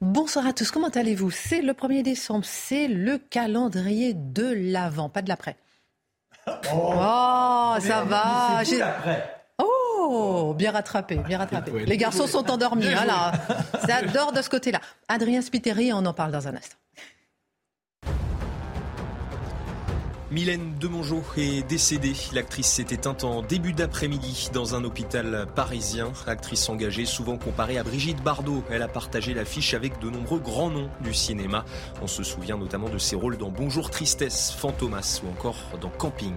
Bonsoir à tous, comment allez-vous? C'est le 1er décembre, c'est le calendrier de l'avant, pas de l'après. Oh, ça va. C'est l'après. Oh, bien rattrapé, bien rattrapé. Les garçons sont endormis, hein, là. Ça dort de ce côté-là. Adrien Spiteri, on en parle dans un instant. Mylène Demongeau est décédée. L'actrice s'est éteinte en début d'après-midi dans un hôpital parisien. Actrice engagée, souvent comparée à Brigitte Bardot. Elle a partagé l'affiche avec de nombreux grands noms du cinéma. On se souvient notamment de ses rôles dans Bonjour Tristesse, Fantomas ou encore dans Camping.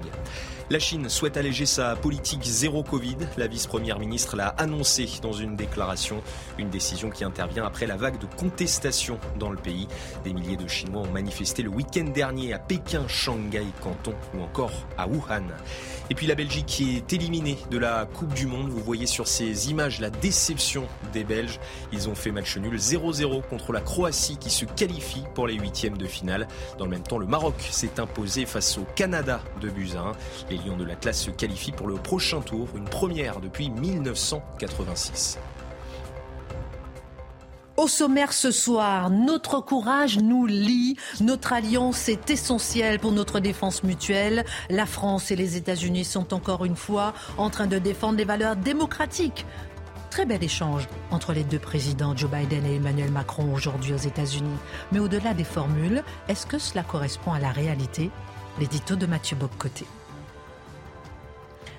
La Chine souhaite alléger sa politique zéro Covid. La vice-première ministre l'a annoncé dans une déclaration. Une décision qui intervient après la vague de contestation dans le pays. Des milliers de Chinois ont manifesté le week-end dernier à Pékin, Shanghai, Canton ou encore à Wuhan. Et puis la Belgique qui est éliminée de la Coupe du Monde. Vous voyez sur ces images la déception des Belges. Ils ont fait match nul 0-0 contre la Croatie qui se qualifie pour les huitièmes de finale. Dans le même temps, le Maroc s'est imposé face au Canada de Buzyn. Lions de l'Atlas se qualifient pour le prochain tour, une première depuis 1986. Au sommaire ce soir, notre courage nous lie, notre alliance est essentielle pour notre défense mutuelle. La France et les États-Unis sont encore une fois en train de défendre les valeurs démocratiques. Très bel échange entre les deux présidents, Joe Biden et Emmanuel Macron, aujourd'hui aux États-Unis. Mais au-delà des formules, est-ce que cela correspond à la réalité? L'édito de Mathieu Boccoté.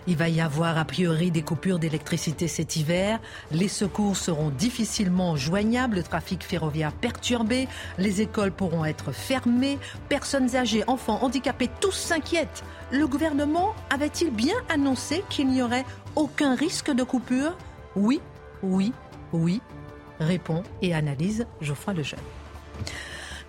Il va y avoir a priori des coupures d'électricité cet hiver. Les secours seront difficilement joignables, le trafic ferroviaire perturbé, les écoles pourront être fermées, personnes âgées, enfants, handicapés, tous s'inquiètent. Le gouvernement avait-il bien annoncé qu'il n'y aurait aucun risque de coupure? Oui, oui, oui, répond et analyse Geoffroy Lejeune.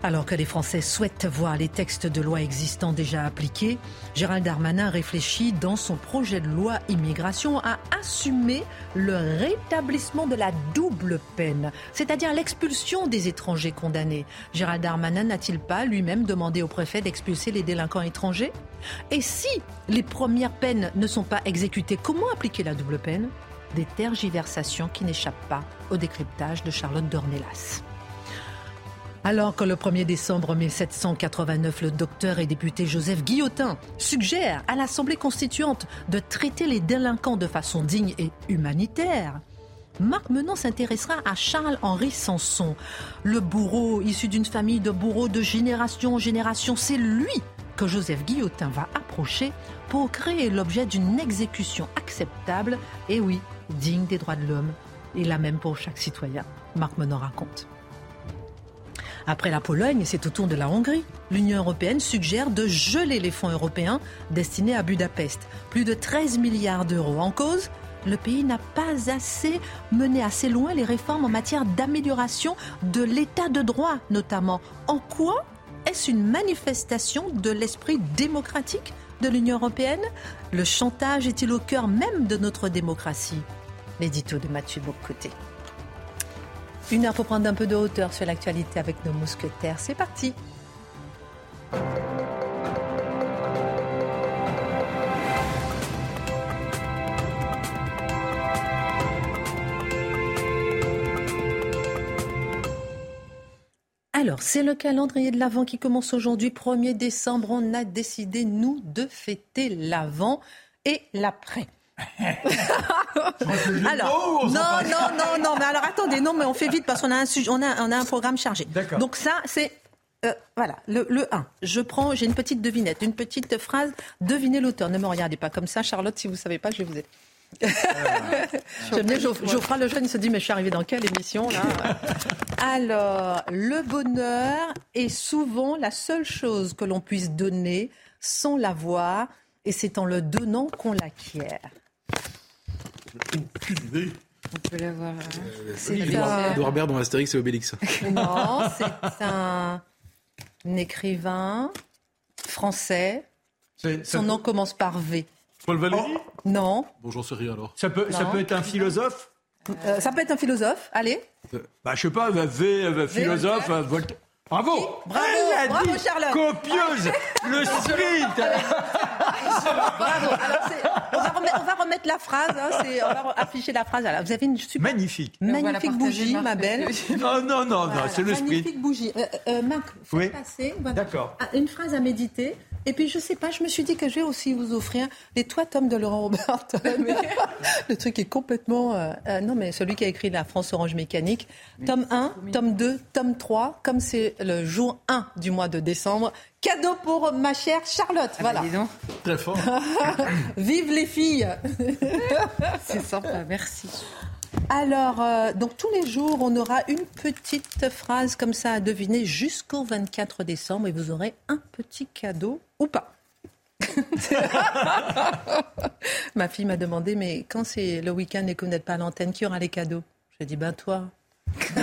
Alors que les Français souhaitent voir les textes de loi existants déjà appliqués, Gérald Darmanin réfléchit dans son projet de loi immigration à assumer le rétablissement de la double peine, c'est-à-dire l'expulsion des étrangers condamnés. Gérald Darmanin n'a-t-il pas lui-même demandé au préfet d'expulser les délinquants étrangers? Et si les premières peines ne sont pas exécutées, comment appliquer la double peine? Des tergiversations qui n'échappent pas au décryptage de Charlotte Dornelas. Alors que le 1er décembre 1789, le docteur et député Joseph Guillotin suggère à l'Assemblée constituante de traiter les délinquants de façon digne et humanitaire, Marc Menon s'intéressera à Charles-Henri Sanson, le bourreau issu d'une famille de bourreaux de génération en génération. C'est lui que Joseph Guillotin va approcher pour créer l'objet d'une exécution acceptable et oui, digne des droits de l'homme, et la même pour chaque citoyen. Marc Menon raconte. Après la Pologne, c'est au tour de la Hongrie. L'Union européenne suggère de geler les fonds européens destinés à Budapest. Plus de 13 milliards d'euros en cause. Le pays n'a pas assez mené assez loin les réformes en matière d'amélioration de l'état de droit, notamment. En quoi est-ce une manifestation de l'esprit démocratique de l'Union européenne? Le chantage est-il au cœur même de notre démocratie? L'édito de Mathieu Bocoté. Une heure pour prendre un peu de hauteur sur l'actualité avec nos mousquetaires. C'est parti. Alors, c'est le calendrier de l'Avent qui commence aujourd'hui, 1er décembre. On a décidé, nous, de fêter l'Avent et l'après. alors, non, non, non, non, mais alors attendez, non, mais on fait vite parce qu'on a un sujet, on a, on a un programme chargé. Donc ça, c'est euh, voilà, le, le 1. Je prends, j'ai une petite devinette, une petite phrase. Devinez l'auteur. Ne me regardez pas comme ça, Charlotte. Si vous savez pas, je vais vous aider. J'aime bien Geoffroy le jeune, il se dit mais je suis arrivé dans quelle émission là? Alors, le bonheur est souvent la seule chose que l'on puisse donner sans l'avoir, et c'est en le donnant qu'on l'acquiert. Aucune idée. On peut l'avoir. Euh, c'est Edouard Baird dans Astérix et Obélix. Non, c'est un écrivain français. Son nom commence par V. Paul Valéry oh, Non. Bon, j'en sais rien alors. Ça peut, ça peut être un philosophe euh, Ça peut être un philosophe, allez. Bah, je sais pas, V, philosophe, Voltaire. Bravo Bravo, Elle a bravo dit Charlotte Copieuse Le sprint Bravo Alors, on va, remettre, on va, remettre, la phrase, hein, on va afficher la phrase. Alors, vous avez une super... Magnifique Magnifique bougie, ma belle. Non, non, non, non c'est le sprint. Magnifique bougie. Euh, euh, Marc, oui. passer D'accord. une phrase à méditer. Et puis, je sais pas, je me suis dit que je vais aussi vous offrir les Toi, tomes de Laurent Robert. le truc est complètement. Euh, euh, non, mais celui qui a écrit La France Orange Mécanique. Tome 1, tome 2, tome 3. Comme c'est le jour 1 du mois de décembre. Cadeau pour ma chère Charlotte. Ah bah, voilà. Très fort. Vive les filles. c'est sympa, merci. Alors, euh, donc tous les jours, on aura une petite phrase comme ça à deviner jusqu'au 24 décembre et vous aurez un petit cadeau ou pas. Ma fille m'a demandé, mais quand c'est le week-end et que vous n'êtes pas à l'antenne, qui aura les cadeaux? J'ai dit, ben toi.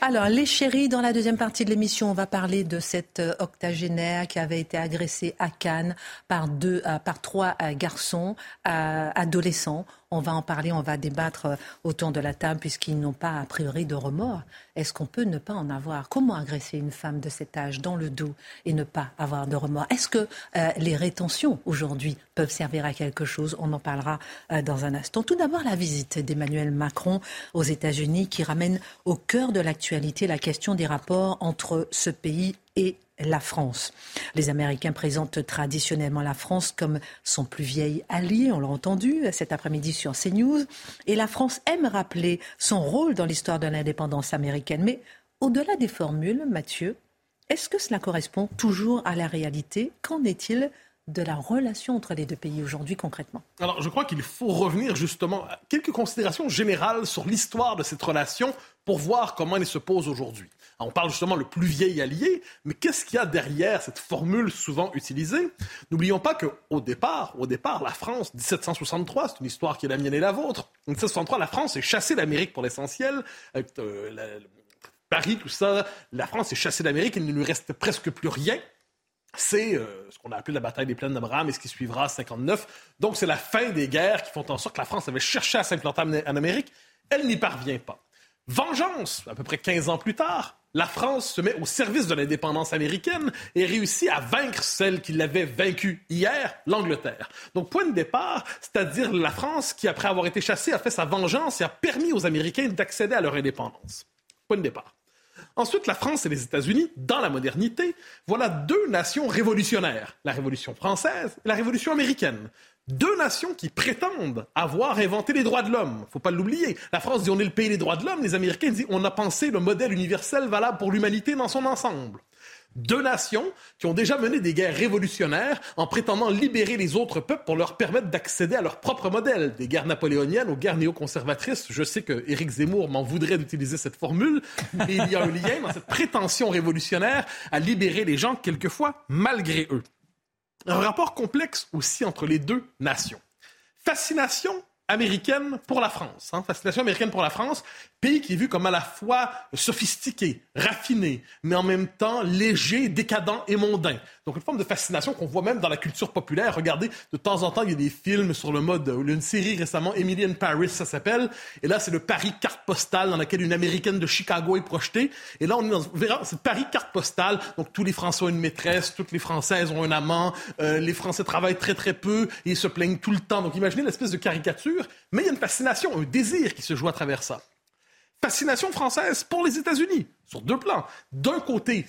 Alors, les chéris, dans la deuxième partie de l'émission, on va parler de cette euh, octogénaire qui avait été agressée à Cannes par, deux, euh, par trois garçons adolescents. On va en parler, on va débattre euh, autour de la table puisqu'ils n'ont pas a priori de remords. Est-ce qu'on peut ne pas en avoir? Comment agresser une femme de cet âge dans le dos et ne pas avoir de remords? Est-ce que euh, les rétentions aujourd'hui peuvent servir à quelque chose? On en parlera euh, dans un instant. Tout d'abord, la visite d'Emmanuel Macron aux États-Unis qui ramène au cœur de l'actualité la question des rapports entre ce pays et la France. Les Américains présentent traditionnellement la France comme son plus vieil allié, on l'a entendu cet après-midi sur CNews, et la France aime rappeler son rôle dans l'histoire de l'indépendance américaine. Mais au-delà des formules, Mathieu, est-ce que cela correspond toujours à la réalité? Qu'en est-il de la relation entre les deux pays aujourd'hui concrètement? Alors je crois qu'il faut revenir justement à quelques considérations générales sur l'histoire de cette relation pour voir comment elle se pose aujourd'hui. On parle justement le plus vieil allié, mais qu'est-ce qu'il y a derrière cette formule souvent utilisée? N'oublions pas qu'au départ, au départ, la France, 1763, c'est une histoire qui est la mienne et la vôtre. En 1763, la France est chassée d'Amérique pour l'essentiel. Euh, Paris, tout ça, la France est chassée d'Amérique, il ne lui reste presque plus rien. C'est euh, ce qu'on a appelé la bataille des plaines d'Abraham et ce qui suivra 59. Donc c'est la fin des guerres qui font en sorte que la France avait cherché à s'implanter en Amérique. Elle n'y parvient pas. Vengeance, à peu près 15 ans plus tard, la France se met au service de l'indépendance américaine et réussit à vaincre celle qui l'avait vaincue hier, l'Angleterre. Donc, point de départ, c'est-à-dire la France qui, après avoir été chassée, a fait sa vengeance et a permis aux Américains d'accéder à leur indépendance. Point de départ. Ensuite, la France et les États-Unis, dans la modernité, voilà deux nations révolutionnaires, la Révolution française et la Révolution américaine. Deux nations qui prétendent avoir inventé les droits de l'homme. Faut pas l'oublier. La France dit on est le pays des droits de l'homme. Les Américains disent on a pensé le modèle universel valable pour l'humanité dans son ensemble. Deux nations qui ont déjà mené des guerres révolutionnaires en prétendant libérer les autres peuples pour leur permettre d'accéder à leur propre modèle. Des guerres napoléoniennes aux guerres néoconservatrices. Je sais que Éric Zemmour m'en voudrait d'utiliser cette formule, mais il y a un lien dans cette prétention révolutionnaire à libérer les gens quelquefois malgré eux. Un rapport complexe aussi entre les deux nations. Fascination américaine pour la France. Hein, fascination américaine pour la France, pays qui est vu comme à la fois sophistiqué, raffiné, mais en même temps léger, décadent et mondain. Donc une forme de fascination qu'on voit même dans la culture populaire. Regardez, de temps en temps, il y a des films sur le mode, y a une série récemment, Emily in Paris, ça s'appelle. Et là, c'est le Paris carte postale dans laquelle une américaine de Chicago est projetée. Et là, on est dans, c'est Paris carte postale. Donc tous les Français ont une maîtresse, toutes les Françaises ont un amant, euh, les Français travaillent très très peu et se plaignent tout le temps. Donc imaginez l'espèce de caricature. Mais il y a une fascination, un désir qui se joue à travers ça fascination française pour les États-Unis sur deux plans. D'un côté,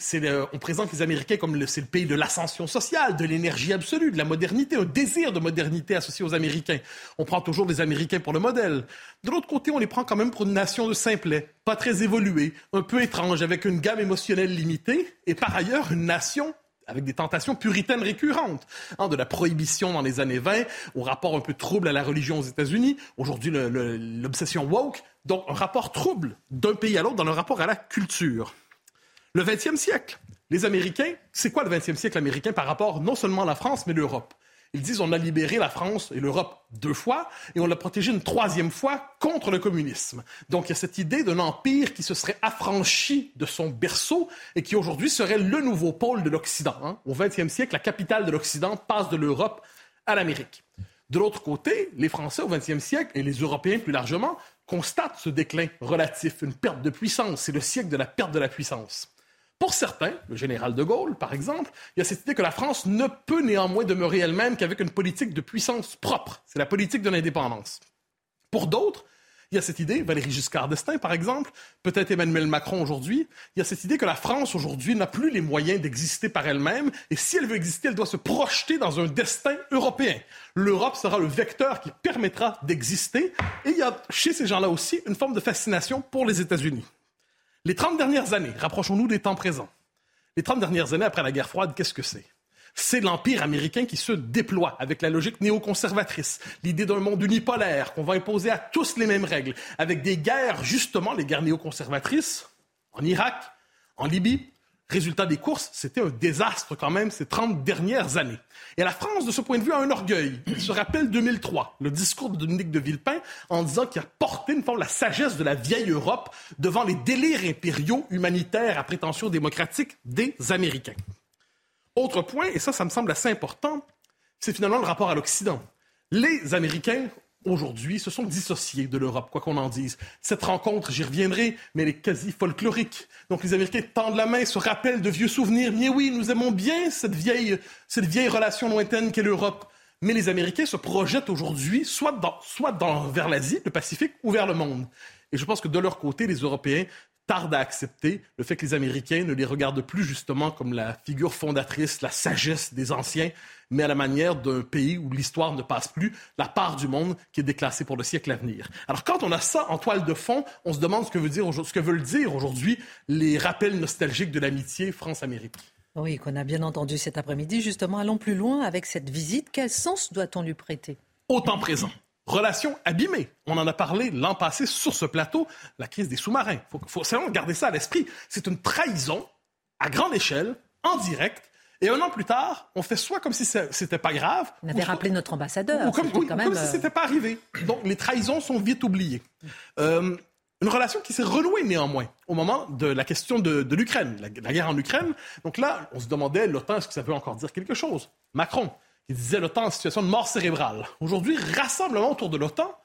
on présente les Américains comme le, c'est le pays de l'ascension sociale, de l'énergie absolue, de la modernité, un désir de modernité associé aux Américains. On prend toujours les Américains pour le modèle. De l'autre côté, on les prend quand même pour une nation de simplets, pas très évoluée, un peu étrange, avec une gamme émotionnelle limitée, et par ailleurs une nation avec des tentations puritaines récurrentes, hein, de la prohibition dans les années 20 au rapport un peu trouble à la religion aux États-Unis, aujourd'hui l'obsession woke, donc un rapport trouble d'un pays à l'autre dans le rapport à la culture. Le 20e siècle, les Américains, c'est quoi le 20e siècle américain par rapport non seulement à la France, mais l'Europe? Ils disent on a libéré la France et l'Europe deux fois et on l'a protégé une troisième fois contre le communisme. Donc il y a cette idée d'un empire qui se serait affranchi de son berceau et qui aujourd'hui serait le nouveau pôle de l'Occident. Hein. Au XXe siècle, la capitale de l'Occident passe de l'Europe à l'Amérique. De l'autre côté, les Français au XXe siècle et les Européens plus largement constatent ce déclin relatif, une perte de puissance. C'est le siècle de la perte de la puissance. Pour certains, le général de Gaulle, par exemple, il y a cette idée que la France ne peut néanmoins demeurer elle-même qu'avec une politique de puissance propre. C'est la politique de l'indépendance. Pour d'autres, il y a cette idée, Valérie Giscard d'Estaing, par exemple, peut-être Emmanuel Macron aujourd'hui, il y a cette idée que la France aujourd'hui n'a plus les moyens d'exister par elle-même, et si elle veut exister, elle doit se projeter dans un destin européen. L'Europe sera le vecteur qui permettra d'exister, et il y a chez ces gens-là aussi une forme de fascination pour les États-Unis. Les 30 dernières années, rapprochons-nous des temps présents. Les 30 dernières années après la guerre froide, qu'est-ce que c'est? C'est l'empire américain qui se déploie avec la logique néoconservatrice, l'idée d'un monde unipolaire, qu'on va imposer à tous les mêmes règles, avec des guerres, justement, les guerres néoconservatrices, en Irak, en Libye, Résultat des courses, c'était un désastre quand même ces 30 dernières années. Et la France, de ce point de vue, a un orgueil. Il se rappelle 2003, le discours de Dominique de Villepin en disant qu'il a porté une forme la sagesse de la vieille Europe devant les délires impériaux humanitaires à prétention démocratique des Américains. Autre point, et ça, ça me semble assez important, c'est finalement le rapport à l'Occident. Les Américains aujourd'hui se sont dissociés de l'Europe, quoi qu'on en dise. Cette rencontre, j'y reviendrai, mais elle est quasi folklorique. Donc les Américains tendent la main, se rappellent de vieux souvenirs. Mais oui, nous aimons bien cette vieille, cette vieille relation lointaine qu'est l'Europe. Mais les Américains se projettent aujourd'hui soit, dans, soit vers l'Asie, le Pacifique, ou vers le monde. Et je pense que de leur côté, les Européens tardent à accepter le fait que les Américains ne les regardent plus justement comme la figure fondatrice, la sagesse des anciens, mais à la manière d'un pays où l'histoire ne passe plus, la part du monde qui est déclassée pour le siècle à venir. Alors quand on a ça en toile de fond, on se demande ce que, veut dire, ce que veulent dire aujourd'hui les rappels nostalgiques de l'amitié France-Amérique. Oui, qu'on a bien entendu cet après-midi. Justement, allons plus loin avec cette visite. Quel sens doit-on lui prêter? Au temps présent. Relation abîmée. On en a parlé l'an passé sur ce plateau, la crise des sous-marins. Il faut, faut vraiment garder ça à l'esprit. C'est une trahison à grande échelle, en direct, et un an plus tard, on fait soit comme si c'était pas grave. On avait rappelé notre ambassadeur. Ou comme, quand même, comme si euh, c'était pas arrivé. Donc les trahisons sont vite oubliées. Euh, une relation qui s'est renouée néanmoins au moment de la question de, l'Ukraine, la, la, guerre en Ukraine. Donc là, on se demandait, l'OTAN, est-ce que ça veut encore dire quelque chose? Macron, il disait l'OTAN en situation de mort cérébrale. Aujourd'hui, rassemblement autour de l'OTAN,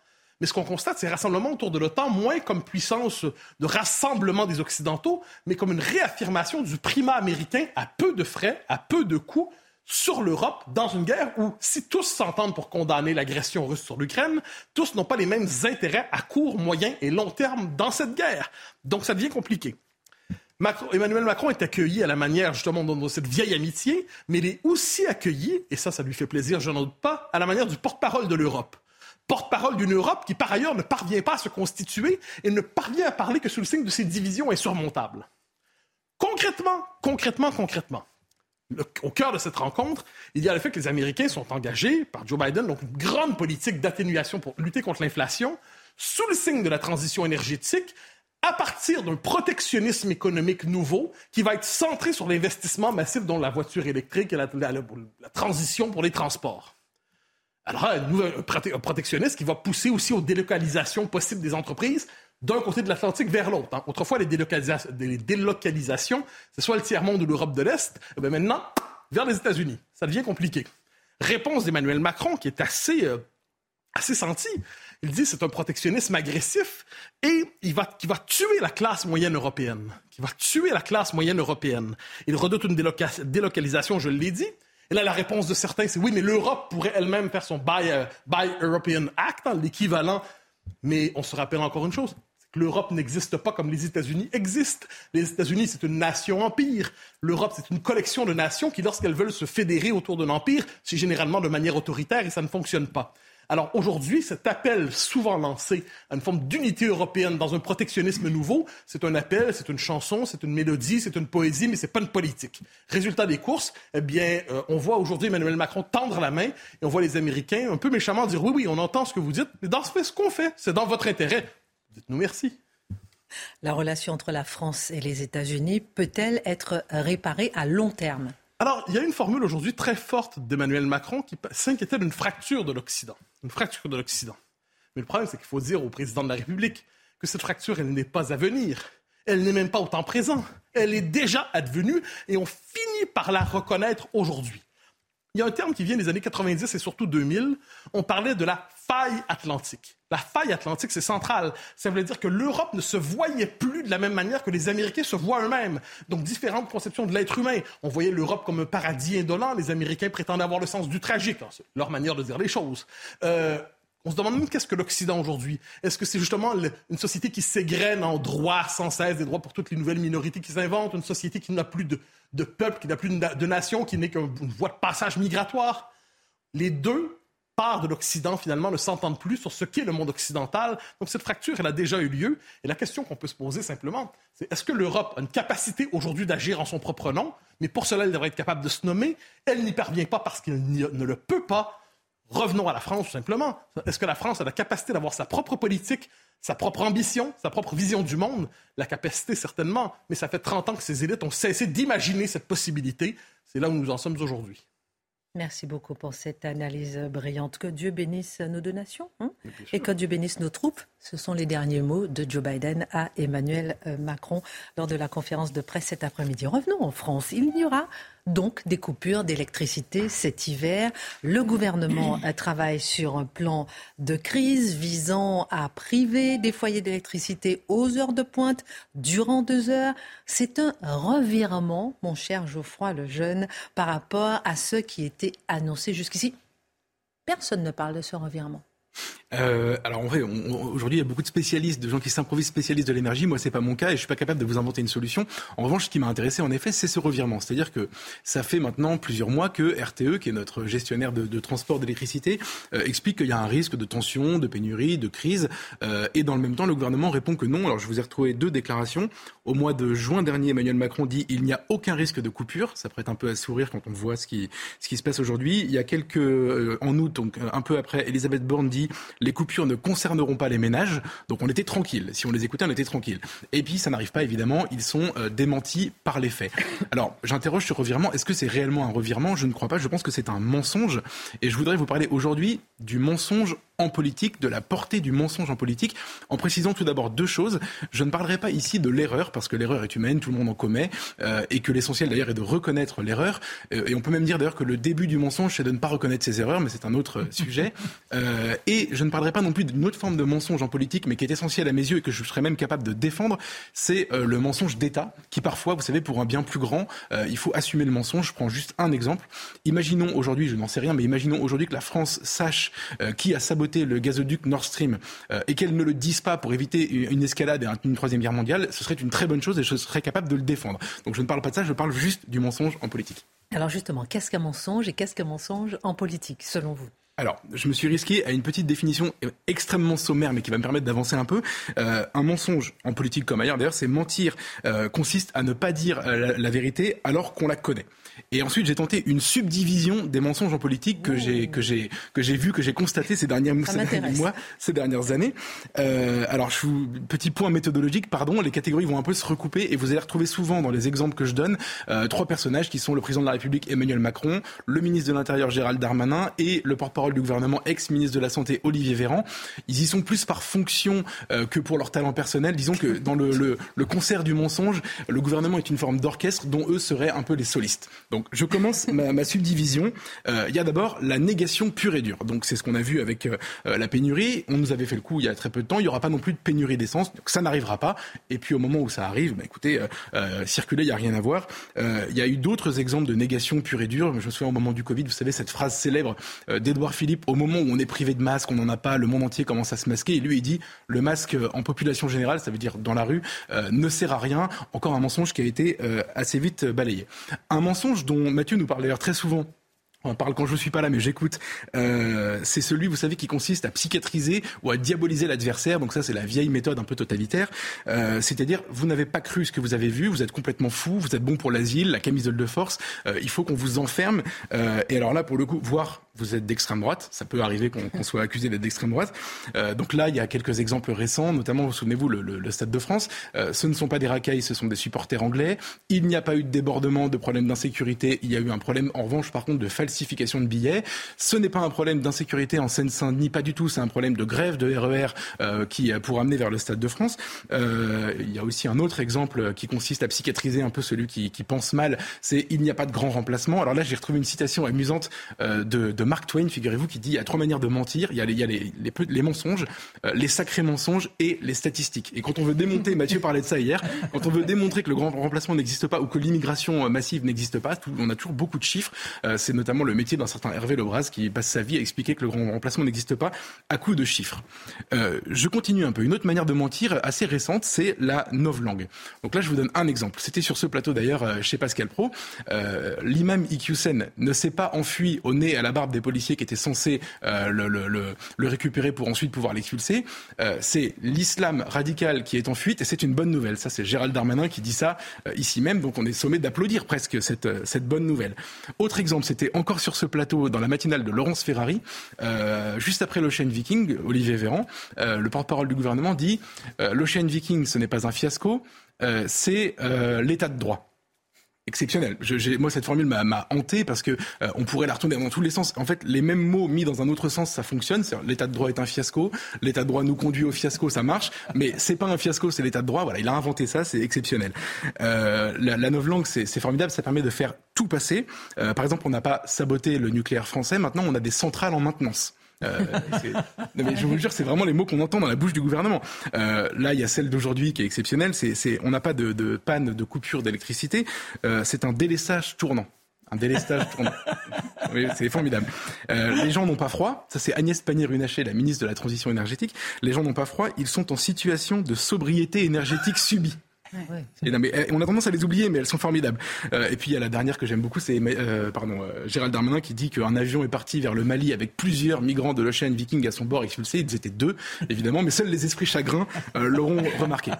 mais ce qu'on constate, c'est rassemblement autour de l'OTAN, moins comme puissance de rassemblement des Occidentaux, mais comme une réaffirmation du primat américain à peu de frais, à peu de coûts, sur l'Europe dans une guerre où, si tous s'entendent pour condamner l'agression russe sur l'Ukraine, tous n'ont pas les mêmes intérêts à court, moyen et long terme dans cette guerre. Donc ça devient compliqué. Emmanuel Macron est accueilli à la manière justement de cette vieille amitié, mais il est aussi accueilli, et ça, ça lui fait plaisir, je n'en doute pas, à la manière du porte-parole de l'Europe porte-parole d'une Europe qui, par ailleurs, ne parvient pas à se constituer et ne parvient à parler que sous le signe de ses divisions insurmontables. Concrètement, concrètement, concrètement, au cœur de cette rencontre, il y a le fait que les Américains sont engagés par Joe Biden dans une grande politique d'atténuation pour lutter contre l'inflation, sous le signe de la transition énergétique, à partir d'un protectionnisme économique nouveau qui va être centré sur l'investissement massif dans la voiture électrique et la transition pour les transports. Alors, un, protectionniste qui va pousser aussi aux délocalisations possibles des entreprises d'un côté de l'Atlantique vers l'autre. Hein. Autrefois, les, délocalisations, c'est soit le tiers-monde ou l'Europe de l'Est. Eh maintenant, vers les États-Unis. Ça devient compliqué. Réponse d'Emmanuel Macron, qui est assez, euh, assez senti. Il dit c'est un protectionnisme agressif et va, qui va tuer la classe moyenne européenne. Qui va tuer la classe moyenne européenne. Il redoute une délocalisation, je l'ai dit, et là, la réponse de certains, c'est oui, mais l'Europe pourrait elle-même faire son Buy, euh, European Act, hein, l'équivalent. Mais on se rappelle encore une chose, l'Europe n'existe pas comme les États-Unis existent. Les États-Unis, c'est une nation-empire. L'Europe, c'est une collection de nations qui, lorsqu'elles veulent se fédérer autour d'un empire, c'est généralement de manière autoritaire et ça ne fonctionne pas. Alors aujourd'hui, cet appel souvent lancé à une forme d'unité européenne dans un protectionnisme nouveau, c'est un appel, c'est une chanson, c'est une mélodie, c'est une poésie, mais c'est pas une politique. Résultat des courses, eh bien, euh, on voit aujourd'hui Emmanuel Macron tendre la main et on voit les Américains un peu méchamment dire oui, oui, on entend ce que vous dites, mais dans ce, ce qu'on fait, c'est dans votre intérêt. Dites-nous merci. La relation entre la France et les États-Unis peut-elle être réparée à long terme? Alors, il y a une formule aujourd'hui très forte d'Emmanuel Macron qui s'inquiétait d'une fracture de l'Occident. Une fracture de l'Occident. Mais le problème, c'est qu'il faut dire au président de la République que cette fracture, elle n'est pas à venir. Elle n'est même pas au temps présent. Elle est déjà advenue et on finit par la reconnaître aujourd'hui. Il y a un terme qui vient des années 90 et surtout 2000. On parlait de la faille atlantique. La faille atlantique, c'est central. Ça veut dire que l'Europe ne se voyait plus de la même manière que les Américains se voient eux-mêmes. Donc, différentes conceptions de l'être humain. On voyait l'Europe comme un paradis indolent. Les Américains prétendaient avoir le sens du tragique. Leur manière de dire les choses. Euh, on se demande même qu'est-ce que l'Occident aujourd'hui? Est-ce que c'est justement une société qui s'égrène en droits sans cesse, des droits pour toutes les nouvelles minorités qui s'inventent, une société qui n'a plus de, peuple, qui n'a plus de nation, qui n'est qu'une voie de passage migratoire? Les deux parts de l'Occident, finalement, ne s'entendent plus sur ce qu'est le monde occidental. Donc cette fracture, elle a déjà eu lieu. Et la question qu'on peut se poser simplement, c'est est-ce que l'Europe a une capacité aujourd'hui d'agir en son propre nom? Mais pour cela, elle devrait être capable de se nommer. Elle n'y parvient pas parce qu'elle ne le peut pas Revenons à la France, tout simplement. Est-ce que la France a la capacité d'avoir sa propre politique, sa propre ambition, sa propre vision du monde? La capacité, certainement, mais ça fait 30 ans que ces élites ont cessé d'imaginer cette possibilité. C'est là où nous en sommes aujourd'hui. Merci beaucoup pour cette analyse brillante. Que Dieu bénisse nos deux nations hein et que Dieu bénisse nos troupes. Ce sont les derniers mots de Joe Biden à Emmanuel euh, Macron lors de la conférence de presse cet après-midi. Revenons en France. Il y aura donc des coupures d'électricité cet hiver. Le gouvernement travaille sur un plan de crise visant à priver des foyers d'électricité aux heures de pointe durant deux heures. C'est un revirement, mon cher Geoffroy le jeune, par rapport à ce qui était annoncé jusqu'ici. Personne ne parle de ce revirement. Euh, alors en vrai, aujourd'hui, il y a beaucoup de spécialistes, de gens qui s'improvisent spécialistes de l'énergie. Moi, c'est pas mon cas et je suis pas capable de vous inventer une solution. En revanche, ce qui m'a intéressé, en effet, c'est ce revirement. C'est-à-dire que ça fait maintenant plusieurs mois que RTE, qui est notre gestionnaire de, transport d'électricité, euh, explique qu'il y a un risque de tension, de pénurie, de crise. Euh, et dans le même temps, le gouvernement répond que non. Alors, je vous ai retrouvé deux déclarations. Au mois de juin dernier, Emmanuel Macron dit il n'y a aucun risque de coupure. Ça prête un peu à sourire quand on voit ce qui, ce qui se passe aujourd'hui. Il y a quelques en août, donc un peu après, Elisabeth Borne dit les coupures ne concerneront pas les ménages. Donc on était tranquille. Si on les écoutait, on était tranquille. Et puis ça n'arrive pas évidemment. Ils sont euh, démentis par les faits. Alors j'interroge ce revirement. Est-ce que c'est réellement un revirement? Je ne crois pas. Je pense que c'est un mensonge. Et je voudrais vous parler aujourd'hui du mensonge en politique, de la portée du mensonge en politique, en précisant tout d'abord deux choses. Je ne parlerai pas ici de l'erreur, parce que l'erreur est humaine, tout le monde en commet, euh, et que l'essentiel d'ailleurs est de reconnaître l'erreur. Euh, et on peut même dire d'ailleurs que le début du mensonge, c'est de ne pas reconnaître ses erreurs, mais c'est un autre sujet. Euh, et je ne parlerai pas non plus d'une autre forme de mensonge en politique, mais qui est essentielle à mes yeux et que je serais même capable de défendre, c'est le mensonge d'État, qui parfois, vous savez, pour un bien plus grand, il faut assumer le mensonge. Je prends juste un exemple. Imaginons aujourd'hui, je n'en sais rien, mais imaginons aujourd'hui que la France sache qui a saboté le gazoduc Nord Stream euh, et qu'elle ne le dise pas pour éviter une escalade et une troisième guerre mondiale, ce serait une très bonne chose et je serais capable de le défendre. Donc je ne parle pas de ça, je parle juste du mensonge en politique. Alors justement, qu'est-ce qu'un mensonge et qu'est-ce qu'un mensonge en politique, selon vous? Alors, je me suis risqué à une petite définition extrêmement sommaire, mais qui va me permettre d'avancer un peu. Euh, un mensonge en politique comme ailleurs, d'ailleurs, c'est mentir euh, consiste à ne pas dire la, vérité alors qu'on la connaît. Et ensuite, j'ai tenté une subdivision des mensonges en politique que j'ai que j'ai que j'ai vu, que j'ai constaté ces derniers, mois, ces dernières années. Euh, alors, je vous, petit point méthodologique, pardon, les catégories vont un peu se recouper et vous allez retrouver souvent dans les exemples que je donne euh, trois personnages qui sont le président de la République Emmanuel Macron, le ministre de l'Intérieur Gérald Darmanin et le porte-parole du gouvernement ex-ministre de la Santé Olivier Véran. Ils y sont plus par fonction euh, que pour leur talent personnel. Disons que dans le, le, le concert du mensonge, le gouvernement est une forme d'orchestre dont eux seraient un peu les solistes. Donc je commence ma, subdivision. Euh, il y a d'abord la négation pure et dure. Donc c'est ce qu'on a vu avec euh, la pénurie. On nous avait fait le coup il y a très peu de temps. Il n'y aura pas non plus de pénurie d'essence. Donc ça n'arrivera pas. Et puis au moment où ça arrive, bah, écoutez, euh, circuler, il n'y a rien à voir. il y a eu d'autres exemples de négation pure et dure. Je me souviens au moment du Covid, vous savez, cette phrase célèbre d'Edouard Philippe, au moment où on est privé de masque, on n'en a pas, le monde entier commence à se masquer. Et lui, il dit, le masque en population générale, ça veut dire dans la rue, ne sert à rien. Encore un mensonge qui a été assez vite balayé. Un mensonge dont Mathieu nous parle d'ailleurs très souvent on parle quand je suis pas là, mais j'écoute. Euh, c'est celui, vous savez, qui consiste à psychiatriser ou à diaboliser l'adversaire. Donc ça, c'est la vieille méthode un peu totalitaire. Euh, c'est-à-dire, vous n'avez pas cru ce que vous avez vu, vous êtes complètement fou, vous êtes bon pour l'asile, la camisole de force. Euh, il faut qu'on vous enferme. et alors là, pour le coup, voir vous êtes d'extrême droite. Ça peut arriver qu'on soit accusé d'être d'extrême droite. Euh, donc là, il y a quelques exemples récents, notamment, vous souvenez-vous, le, le, Stade de France. Euh, ce ne sont pas des racailles, ce sont des supporters anglais. Il n'y a pas eu de débordement, de problème d'insécurité. Il y a eu un problème, en revanche, par contre, de falsification de billets. Ce n'est pas un problème d'insécurité en Seine-Saint-Denis, pas du tout. C'est un problème de grève de RER e euh, qui pour amener vers le Stade de France. Euh, il y a aussi un autre exemple qui consiste à psychiatriser un peu celui qui, pense mal. C'est il n'y a pas de grand remplacement. Alors là, j'ai retrouvé une citation amusante de, Mark Twain, figurez-vous, qui dit il y a trois manières de mentir. Il y a les, mensonges, euh, les sacrés mensonges et les statistiques. Et quand on veut démonter, Mathieu parlait de ça hier, quand on veut démontrer que le grand remplacement n'existe pas ou que l'immigration euh, massive n'existe pas, on a toujours beaucoup de chiffres. Euh, c'est notamment le métier d'un certain Hervé Lebras qui passe sa vie à expliquer que le grand remplacement n'existe pas à coup de chiffres. je continue un peu. Une autre manière de mentir assez récente, c'est la novlangue. Donc là, je vous donne un exemple. C'était sur ce plateau d'ailleurs chez Pascal Pro. L'imam Iqiyoussen ne s'est pas enfui au nez à la barbe des policiers qui étaient censés euh, le, récupérer pour ensuite pouvoir l'expulser. Euh, c'est l'islam radical qui est en fuite et c'est une bonne nouvelle. Ça, c'est Gérald Darmanin qui dit ça euh, ici même. Donc on est sommé d'applaudir presque cette, cette bonne nouvelle. Autre exemple, c'était encore sur ce plateau dans la matinale de Laurence Ferrari, juste après l'Ocean Viking, Olivier Véran, le porte-parole du gouvernement dit l'Ocean Viking, ce n'est pas un fiasco, c'est l'état de droit exceptionnel. Je, moi, cette formule m'a hanté parce que euh, on pourrait la retourner dans tous les sens. En fait, les mêmes mots mis dans un autre sens, ça fonctionne. L'état de droit est un fiasco. L'état de droit nous conduit au fiasco, ça marche. Mais c'est pas un fiasco, c'est l'état de droit. Voilà, il a inventé ça, c'est exceptionnel. Euh, la, la novlangue, c'est formidable. Ça permet de faire tout passer. Euh, par exemple, on n'a pas saboté le nucléaire français. Maintenant, on a des centrales en maintenance. Euh, mais je vous jure, c'est vraiment les mots qu'on entend dans la bouche du gouvernement. Euh, là, il y a celle d'aujourd'hui qui est exceptionnelle. C'est, on n'a pas de, de, panne, de coupure d'électricité. Euh, c'est un délestage tournant. Un délestage tournant. Oui, c'est formidable. Euh, les gens n'ont pas froid. Ça, c'est Agnès Pannier-Runacher, la ministre de la Transition énergétique. Les gens n'ont pas froid. Ils sont en situation de sobriété énergétique subie. Et mais, eh, on a tendance à les oublier, mais elles sont formidables. Euh, et puis il y a la dernière que j'aime beaucoup, c'est euh, pardon euh, Gérald Darmanin qui dit qu'un avion est parti vers le Mali avec plusieurs migrants de l'Ocean Viking à son bord expulsés. Ils étaient deux, évidemment, mais seuls les esprits chagrins l'auront remarqué.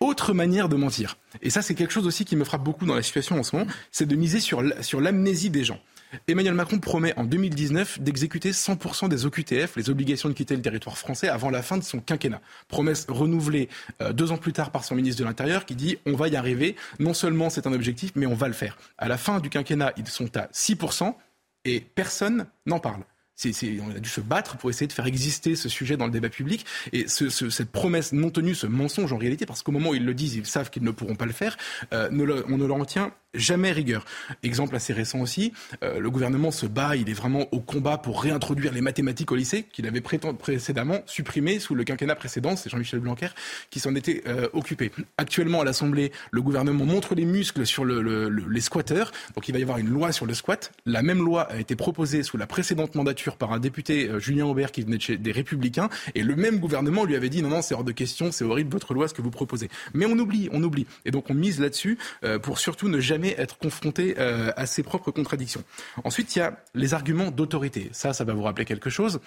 Autre manière de mentir, et ça c'est quelque chose aussi qui me frappe beaucoup dans la situation en ce moment, c'est de miser sur l'amnésie des gens. Emmanuel Macron promet en 2019 d'exécuter 100% des OQTF, les obligations de quitter le territoire français, avant la fin de son quinquennat. Promesse renouvelée euh, deux ans plus tard par son ministre de l'Intérieur qui dit on va y arriver. Non seulement c'est un objectif, mais on va le faire. À la fin du quinquennat, ils sont à 6% et personne n'en parle on a dû se battre pour essayer de faire exister ce sujet dans le débat public. Et cette promesse non tenue, ce mensonge en réalité, parce qu'au moment où ils le disent, ils savent qu'ils ne pourront pas le faire, euh, on ne leur en tient jamais rigueur. Exemple assez récent aussi, euh, le gouvernement se bat, il est vraiment au combat pour réintroduire les mathématiques au lycée, qu'il avait précédemment supprimé sous le quinquennat précédent, c'est Jean-Michel Blanquer qui s'en était euh, occupé. Actuellement à l'Assemblée, le gouvernement montre les muscles sur les squatteurs, donc il va y avoir une loi sur le squat. La même loi a été proposée sous la précédente mandature par un député, euh, Julien Aubert, qui venait de chez des Républicains, et le même gouvernement lui avait dit non, non, c'est hors de question, c'est horrible votre loi, ce que vous proposez. Mais on oublie, on oublie. Et donc on mise là-dessus pour surtout ne jamais être confronté euh, à ses propres contradictions. Ensuite, il y a les arguments d'autorité. Ça, ça va vous rappeler quelque chose.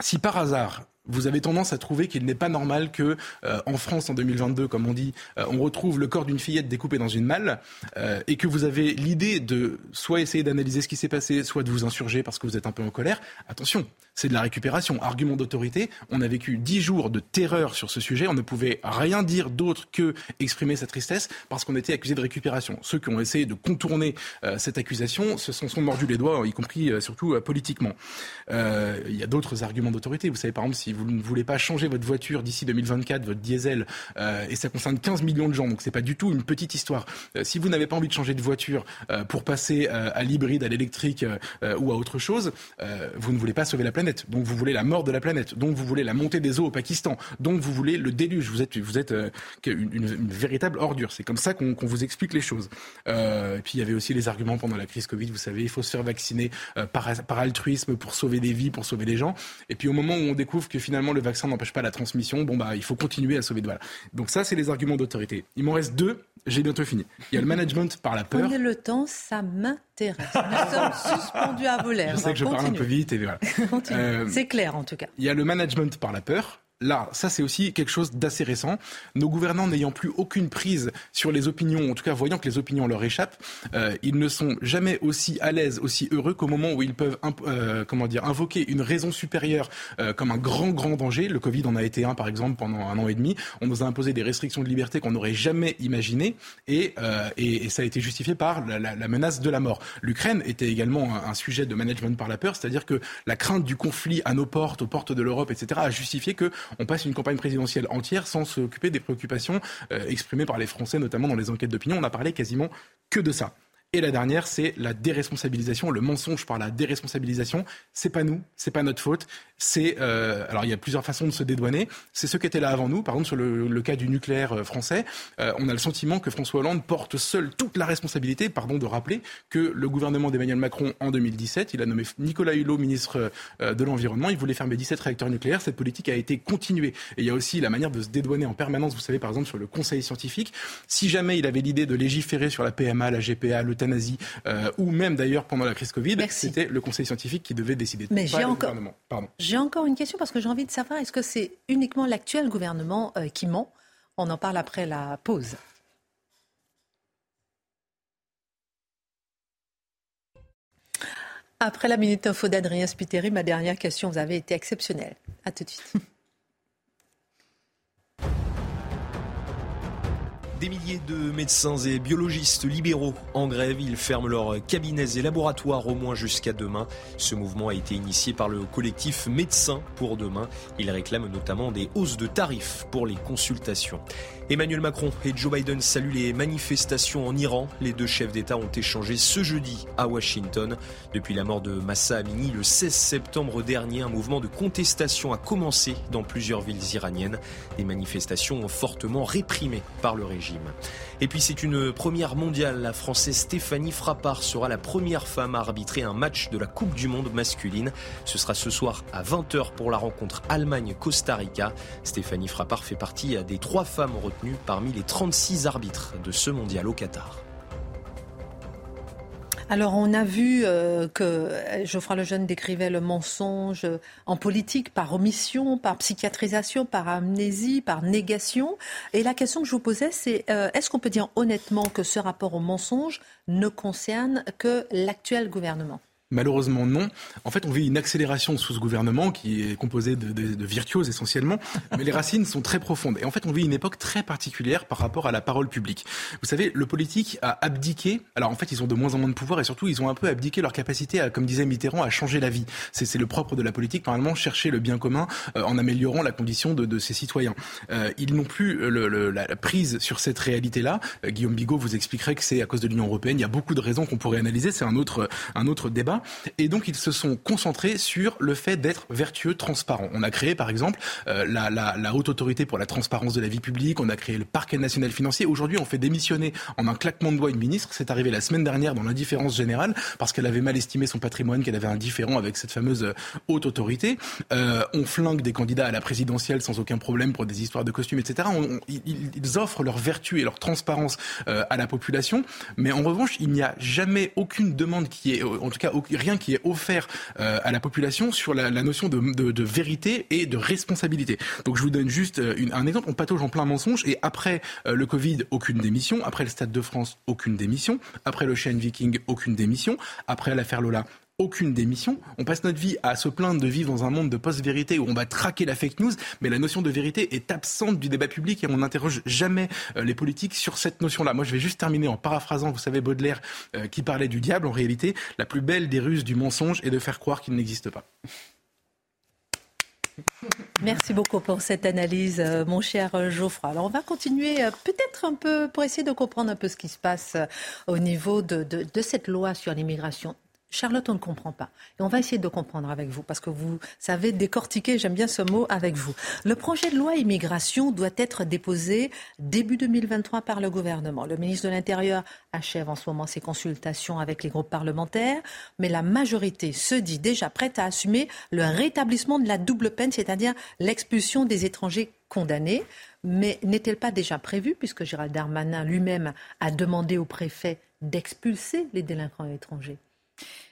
Si par hasard, vous avez tendance à trouver qu'il n'est pas normal que, euh, en France, en 2022, comme on dit, euh, on retrouve le corps d'une fillette découpée dans une malle, euh, et que vous avez l'idée de soit essayer d'analyser ce qui s'est passé, soit de vous insurger parce que vous êtes un peu en colère. Attention, c'est de la récupération. Argument d'autorité. On a vécu dix jours de terreur sur ce sujet. On ne pouvait rien dire d'autre que exprimer sa tristesse parce qu'on était accusé de récupération. Ceux qui ont essayé de contourner cette accusation se sont, sont, mordus les doigts, y compris surtout politiquement. Il y a d'autres arguments d'autorité. Vous savez, par exemple, si vous ne voulez pas changer votre voiture d'ici 2024, votre diesel, euh, et ça concerne 15 millions de gens, donc c'est pas du tout une petite histoire. Euh, si vous n'avez pas envie de changer de voiture euh, pour passer à l'hybride, à l'électrique ou à autre chose, vous ne voulez pas sauver la planète. Donc vous voulez la mort de la planète. Donc vous voulez la montée des eaux au Pakistan. Donc vous voulez le déluge. Vous êtes, vous une, véritable ordure. C'est comme ça qu'on vous explique les choses. et puis il y avait aussi les arguments pendant la crise Covid. Vous savez, il faut se faire vacciner par, par altruisme pour sauver des vies, pour sauver des gens. Et puis au moment où on découvre que que finalement le vaccin n'empêche pas la transmission, bon bah il faut continuer à sauver de voilà. Donc ça c'est les arguments d'autorité. Il m'en reste deux, j'ai bientôt fini. Il y a le management par la peur. Prenez le temps, ça m'intéresse. Nous sommes suspendus à vos lèvres. Je sais que je parle un peu vite et voilà. Euh, c'est clair en tout cas. Il y a le management par la peur là, ça c'est aussi quelque chose d'assez récent. Nos gouvernants n'ayant plus aucune prise sur les opinions, en tout cas voyant que les opinions leur échappent, euh, ils ne sont jamais aussi à l'aise, aussi heureux qu'au moment où ils peuvent euh, comment dire, invoquer une raison supérieure euh, comme un grand, grand danger. Le Covid en a été un, par exemple, pendant un an et demi. On nous a imposé des restrictions de liberté qu'on n'aurait jamais imaginées et, ça a été justifié par la, menace de la mort. L'Ukraine était également un, sujet de management par la peur, c'est-à-dire que la crainte du conflit à nos portes, aux portes de l'Europe, etc., a justifié que on passe une campagne présidentielle entière sans s'occuper des préoccupations euh, exprimées par les Français, notamment dans les enquêtes d'opinion. On n'a parlé quasiment que de ça. Et la dernière, c'est la déresponsabilisation, le mensonge par la déresponsabilisation. C'est pas nous, c'est pas notre faute. C'est euh, alors il y a plusieurs façons de se dédouaner. C'est ceux qui étaient là avant nous. Par exemple sur le, cas du nucléaire euh, français, euh, on a le sentiment que François Hollande porte seul toute la responsabilité. Pardon de rappeler que le gouvernement d'Emmanuel Macron en 2017, il a nommé Nicolas Hulot ministre de l'environnement. Il voulait fermer 17 réacteurs nucléaires. Cette politique a été continuée. Et il y a aussi la manière de se dédouaner en permanence. Vous savez par exemple sur le Conseil scientifique, si jamais il avait l'idée de légiférer sur la PMA, la GPA, le euh, ou même d'ailleurs pendant la crise Covid, c'était le Conseil scientifique qui devait décider. Mais j'ai encore, j'ai encore une question parce que j'ai envie de savoir, est-ce que c'est uniquement l'actuel gouvernement euh, qui ment? On en parle après la pause. Après la minute info d'Adrien Spiteri, ma dernière question, vous avez été exceptionnel. À tout de suite. Des milliers de médecins et biologistes libéraux en grève. Ils ferment leurs cabinets et laboratoires au moins jusqu'à demain. Ce mouvement a été initié par le collectif Médecins pour demain. Ils réclament notamment des hausses de tarifs pour les consultations. Emmanuel Macron et Joe Biden saluent les manifestations en Iran. Les deux chefs d'État ont échangé ce jeudi à Washington. Depuis la mort de Massa Amini le 16 septembre dernier, un mouvement de contestation a commencé dans plusieurs villes iraniennes. Des manifestations fortement réprimées par le régime. Et puis c'est une première mondiale. La Française Stéphanie Frappard sera la première femme à arbitrer un match de la Coupe du Monde masculine. Ce sera ce soir à 20h pour la rencontre Allemagne-Costa Rica. Stéphanie Frappard fait partie des trois femmes parmi les 36 arbitres de ce mondial au Qatar. Alors on a vu euh, que Geoffroy Lejeune décrivait le mensonge en politique par omission, par psychiatrisation, par amnésie, par négation. Et la question que je vous posais, c'est euh, est-ce qu'on peut dire honnêtement que ce rapport au mensonge ne concerne que l'actuel gouvernement? Malheureusement non. En fait, on vit une accélération sous ce gouvernement qui est composé de, de, de, virtuoses essentiellement, mais les racines sont très profondes. Et en fait, on vit une époque très particulière par rapport à la parole publique. Vous savez, le politique a abdiqué. Alors en fait, ils ont de moins en moins de pouvoir et surtout, ils ont un peu abdiqué leur capacité à, comme disait Mitterrand, à changer la vie. C'est le propre de la politique, normalement, chercher le bien commun euh, en améliorant la condition de, de ses citoyens. Euh, ils n'ont plus le, le, la prise sur cette réalité-là. Euh, Guillaume Bigot vous expliquerait que c'est à cause de l'Union européenne. Il y a beaucoup de raisons qu'on pourrait analyser. C'est un autre, un autre débat. Et donc, ils se sont concentrés sur le fait d'être vertueux, transparent. On a créé, par exemple, euh, la, la, la, haute autorité pour la transparence de la vie publique. On a créé le parquet national financier. Aujourd'hui, on fait démissionner en un claquement de doigts une ministre. C'est arrivé la semaine dernière dans l'indifférence générale parce qu'elle avait mal estimé son patrimoine, qu'elle avait un différent avec cette fameuse euh, haute autorité. Euh, on flingue des candidats à la présidentielle sans aucun problème pour des histoires de costumes, etc. On, ils, offrent leur vertu et leur transparence euh, à la population. Mais en revanche, il n'y a jamais aucune demande qui est, en tout cas, rien qui est offert euh, à la population sur la, notion de, vérité et de responsabilité. Donc je vous donne juste euh, un exemple. On patauge en plein mensonge et après euh, le Covid, aucune démission. Après le Stade de France, aucune démission. Après le Chêne Viking, aucune démission. Après l'affaire Lola, aucune démission. On passe notre vie à se plaindre de vivre dans un monde de post-vérité où on va traquer la fake news, mais la notion de vérité est absente du débat public et on n'interroge jamais euh, les politiques sur cette notion-là. Moi, je vais juste terminer en paraphrasant, vous savez, Baudelaire euh, qui parlait du diable. En réalité, la plus belle des ruses du mensonge est de faire croire qu'il n'existe pas. Merci beaucoup pour cette analyse, euh, mon cher Geoffroy. Alors, on va continuer peut-être un peu pour essayer de comprendre un peu ce qui se passe au niveau de cette loi sur l'immigration Charlotte, on ne comprend pas. Et on va essayer de comprendre avec vous, parce que vous savez décortiquer, j'aime bien ce mot, avec vous. Le projet de loi immigration doit être déposé début 2023 par le gouvernement. Le ministre de l'Intérieur achève en ce moment ses consultations avec les groupes parlementaires, mais la majorité se dit déjà prête à assumer le rétablissement de la double peine, c'est-à-dire l'expulsion des étrangers condamnés. Mais n'est-elle pas déjà prévue, puisque Gérald Darmanin lui-même a demandé au préfet d'expulser les délinquants étrangers?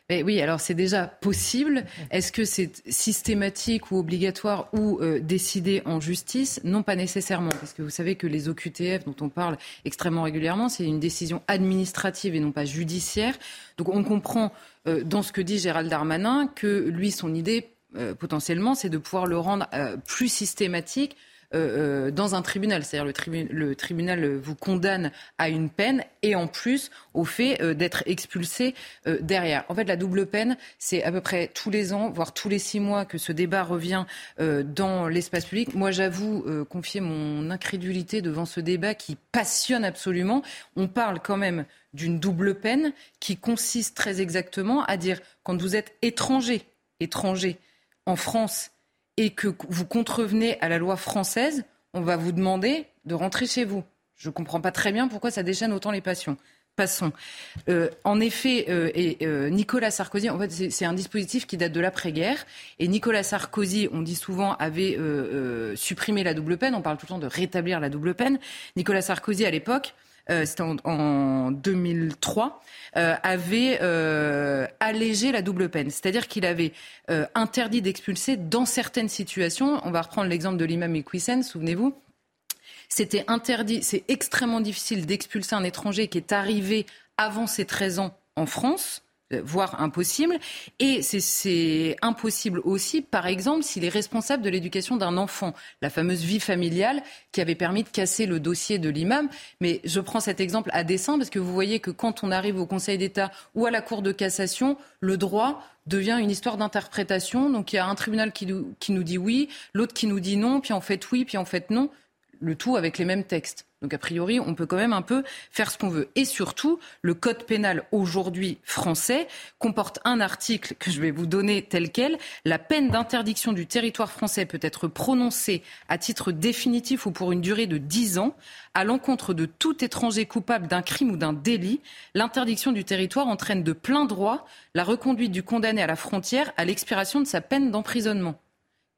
Oui, alors c'est déjà possible. Est-ce que c'est systématique ou obligatoire ou euh, décidé en justice? Non, pas nécessairement, parce que vous savez que les OQTF dont on parle extrêmement régulièrement, c'est une décision administrative et non pas judiciaire. Donc on comprend euh, dans ce que dit Gérald Darmanin que lui, son idée euh, potentiellement, c'est de pouvoir le rendre plus systématique euh, euh, dans un tribunal. C'est-à-dire le, tribunal vous condamne à une peine et en plus au fait euh, d'être expulsé derrière. En fait, la double peine, c'est à peu près tous les ans, voire tous les six mois que ce débat revient dans l'espace public. Moi, j'avoue confier mon incrédulité devant ce débat qui passionne absolument. On parle quand même d'une double peine qui consiste très exactement à dire quand vous êtes étranger, étranger en France et que vous contrevenez à la loi française, on va vous demander de rentrer chez vous. Je ne comprends pas très bien pourquoi ça déchaîne autant les passions. Passons. Euh, en effet, euh, euh, Nicolas Sarkozy, en fait, c'est un dispositif qui date de l'après-guerre. Et Nicolas Sarkozy, on dit souvent, avait supprimé la double peine. On parle tout le temps de rétablir la double peine. Nicolas Sarkozy, à l'époque, euh, c'était en, 2003, euh, avait euh, allégé la double peine. C'est-à-dire qu'il avait interdit d'expulser dans certaines situations. On va reprendre l'exemple de l'imam Iqwisen, souvenez-vous. C'était interdit, c'est extrêmement difficile d'expulser un étranger qui est arrivé avant ses 13 ans en France euh, voire impossible. Et c'est impossible aussi, par exemple, s'il est responsable de l'éducation d'un enfant, la fameuse vie familiale qui avait permis de casser le dossier de l'imam. Mais je prends cet exemple à dessein parce que vous voyez que quand on arrive au Conseil d'État ou à la Cour de cassation, le droit devient une histoire d'interprétation. Donc il y a un tribunal qui nous, qui nous dit oui, l'autre qui nous dit non, puis en fait oui, puis en fait non le tout avec les mêmes textes. Donc a priori, on peut quand même un peu faire ce qu'on veut. Et surtout, le code pénal aujourd'hui français comporte un article que je vais vous donner tel quel. La peine d'interdiction du territoire français peut être prononcée à titre définitif ou pour une durée de 10 ans à l'encontre de tout étranger coupable d'un crime ou d'un délit. L'interdiction du territoire entraîne de plein droit la reconduite du condamné à la frontière à l'expiration de sa peine d'emprisonnement.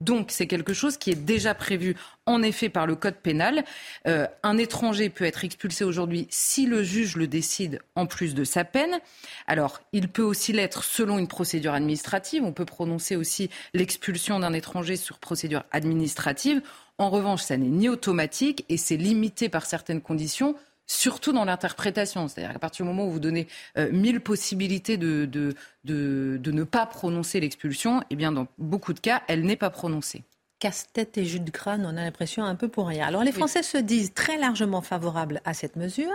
Donc c'est quelque chose qui est déjà prévu en effet par le code pénal. Euh, un étranger peut être expulsé aujourd'hui si le juge le décide en plus de sa peine. Alors il peut aussi l'être selon une procédure administrative. On peut prononcer aussi l'expulsion d'un étranger sur procédure administrative. En revanche, ça n'est ni automatique et c'est limité par certaines conditions surtout dans l'interprétation. C'est-à-dire qu'à partir du moment où vous donnez euh, mille possibilités de, de, de, ne pas prononcer l'expulsion, eh bien, dans beaucoup de cas, elle n'est pas prononcée casse-tête et jus de crâne, on a l'impression un peu pour rien. Alors les Français se disent très largement favorables à cette mesure.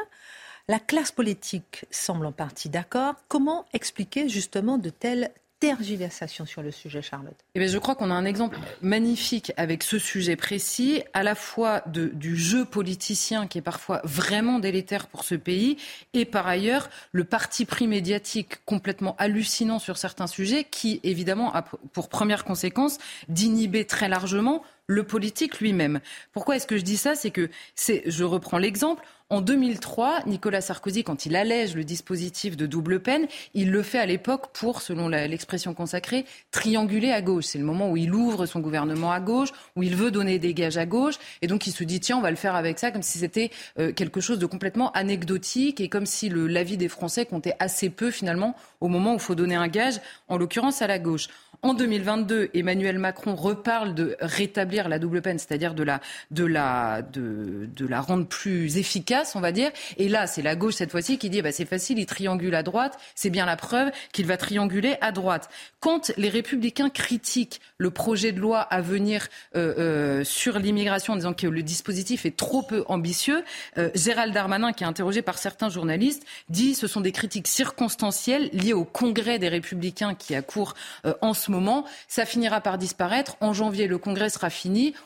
La classe politique semble en partie d'accord. Comment expliquer justement de telles tergiversation sur le sujet, Charlotte. Eh bien, Je crois qu'on a un exemple magnifique avec ce sujet précis, à la fois du jeu politicien qui est parfois vraiment délétère pour ce pays, et par ailleurs le parti pris médiatique complètement hallucinant sur certains sujets qui, évidemment, a pour première conséquence d'inhiber très largement le politique lui-même. Pourquoi est-ce que je dis ça? C'est que, c'est, je reprends l'exemple, en 2003, Nicolas Sarkozy, quand il allège le dispositif de double peine, il le fait à l'époque pour, selon l'expression consacrée, trianguler à gauche. C'est le moment où il ouvre son gouvernement à gauche, où il veut donner des gages à gauche, et donc il se dit tiens, on va le faire avec ça, comme si c'était euh, quelque chose de complètement anecdotique et comme si l'avis des Français comptait assez peu finalement au moment où il faut donner un gage, en l'occurrence à la gauche. En 2022, Emmanuel Macron reparle de rétablir la double peine, c'est-à-dire de la, de, la, de, de la rendre plus efficace, on va dire. Et là, c'est la gauche cette fois-ci qui dit bah, c'est facile, il triangule à droite. C'est bien la preuve qu'il va trianguler à droite. Quand les républicains critiquent le projet de loi à venir euh, euh, sur l'immigration en disant que le dispositif est trop peu ambitieux, euh, Gérald Darmanin, qui est interrogé par certains journalistes, dit ce sont des critiques circonstancielles liées au congrès des républicains qui a cours en ce moment. Ça finira par disparaître. En janvier, le Congrès sera fini,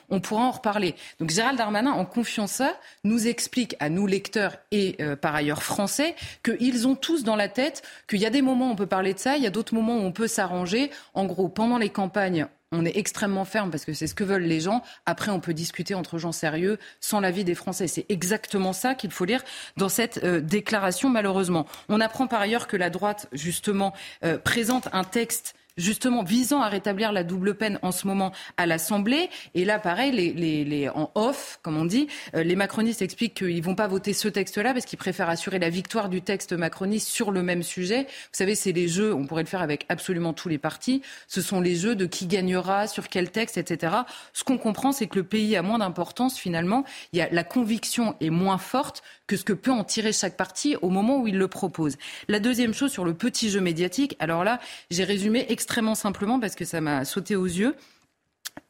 on pourra en reparler. Donc Gérald Darmanin, en confiant ça, nous explique à nous lecteurs et euh, par ailleurs français qu'ils ont tous dans la tête qu'il y a des moments où on peut parler de ça, il y a d'autres moments où on peut s'arranger. En gros, pendant les campagnes, on est extrêmement ferme parce que c'est ce que veulent les gens. Après, on peut discuter entre gens sérieux sans l'avis des Français. C'est exactement ça qu'il faut lire dans cette euh, déclaration, malheureusement. On apprend par ailleurs que la droite, justement, euh, présente un texte justement visant à rétablir la double peine en ce moment à l'Assemblée. Et là, pareil, les, les, en off, comme on dit, euh, les macronistes expliquent qu'ils vont pas voter ce texte-là parce qu'ils préfèrent assurer la victoire du texte macroniste sur le même sujet. Vous savez, c'est les jeux, on pourrait le faire avec absolument tous les partis, ce sont les jeux de qui gagnera, sur quel texte, etc. Ce qu'on comprend, c'est que le pays a moins d'importance finalement. Il y a, la conviction est moins forte que ce que peut en tirer chaque parti au moment où il le propose. La deuxième chose sur le petit jeu médiatique, alors là, j'ai résumé extrêmement simplement parce que ça m'a sauté aux yeux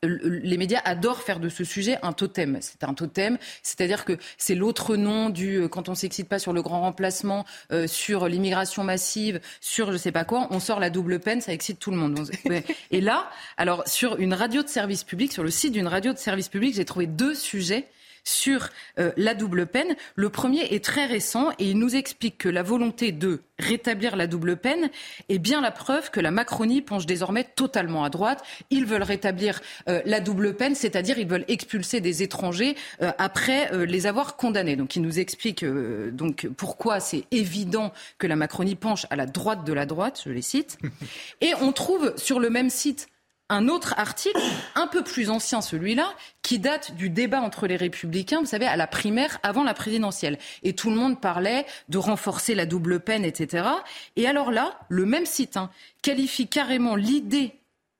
les médias adorent faire de ce sujet un totem. C'est un totem, c'est-à-dire que c'est l'autre nom du euh, quand on s'excite pas sur le grand remplacement, euh, sur l'immigration massive, sur je sais pas quoi, on sort la double peine, ça excite tout le monde. Et là, alors sur une radio de service public, sur le site d'une radio de service public, j'ai trouvé deux sujets sur euh, la double peine. Le premier est très récent et il nous explique que la volonté de rétablir la double peine est bien la preuve que la Macronie penche désormais totalement à droite. Ils veulent rétablir euh, la double peine, c'est-à-dire ils veulent expulser des étrangers euh, après les avoir condamnés. Donc il nous explique donc pourquoi c'est évident que la Macronie penche à la droite de la droite, je les cite. Et on trouve sur le même site un autre article, un peu plus ancien celui-là, qui date du débat entre les républicains, vous savez, à la primaire avant la présidentielle. Et tout le monde parlait de renforcer la double peine, etc. Et alors là, le même site hein, qualifie carrément l'idée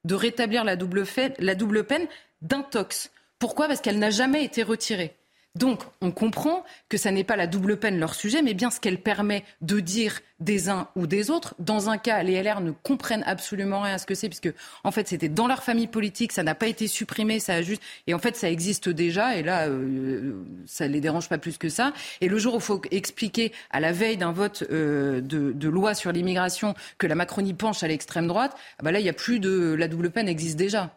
de rétablir la double, la double peine d'intox. Pourquoi? Parce qu'elle n'a jamais été retirée. Donc, on comprend que ça n'est pas la double peine leur sujet, mais bien ce qu'elle permet de dire des uns ou des autres. Dans un cas, les LR ne comprennent absolument rien à ce que c'est, puisque en fait, c'était dans leur famille politique, ça n'a pas été supprimé, ça a juste, et en fait, ça existe déjà, et là, euh, ça les dérange pas plus que ça. Et le jour où il faut expliquer à la veille d'un vote euh, de, loi sur l'immigration que la Macronie penche à l'extrême droite, ah bah là, il n'y a plus de la double peine existe déjà.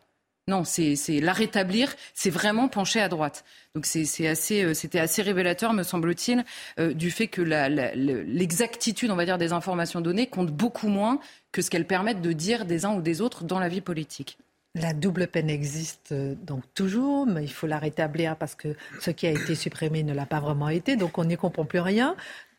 Non, c'est la rétablir, c'est vraiment pencher à droite. Donc assez, euh, c'était assez révélateur, me semble-t-il, euh, du fait que l'exactitude, on va dire, des informations données compte beaucoup moins que ce qu'elles permettent de dire des uns ou des autres dans la vie politique. La double peine existe euh, donc toujours, mais il faut la rétablir parce que ce qui a été supprimé ne l'a pas vraiment été, donc on n'y comprend plus rien.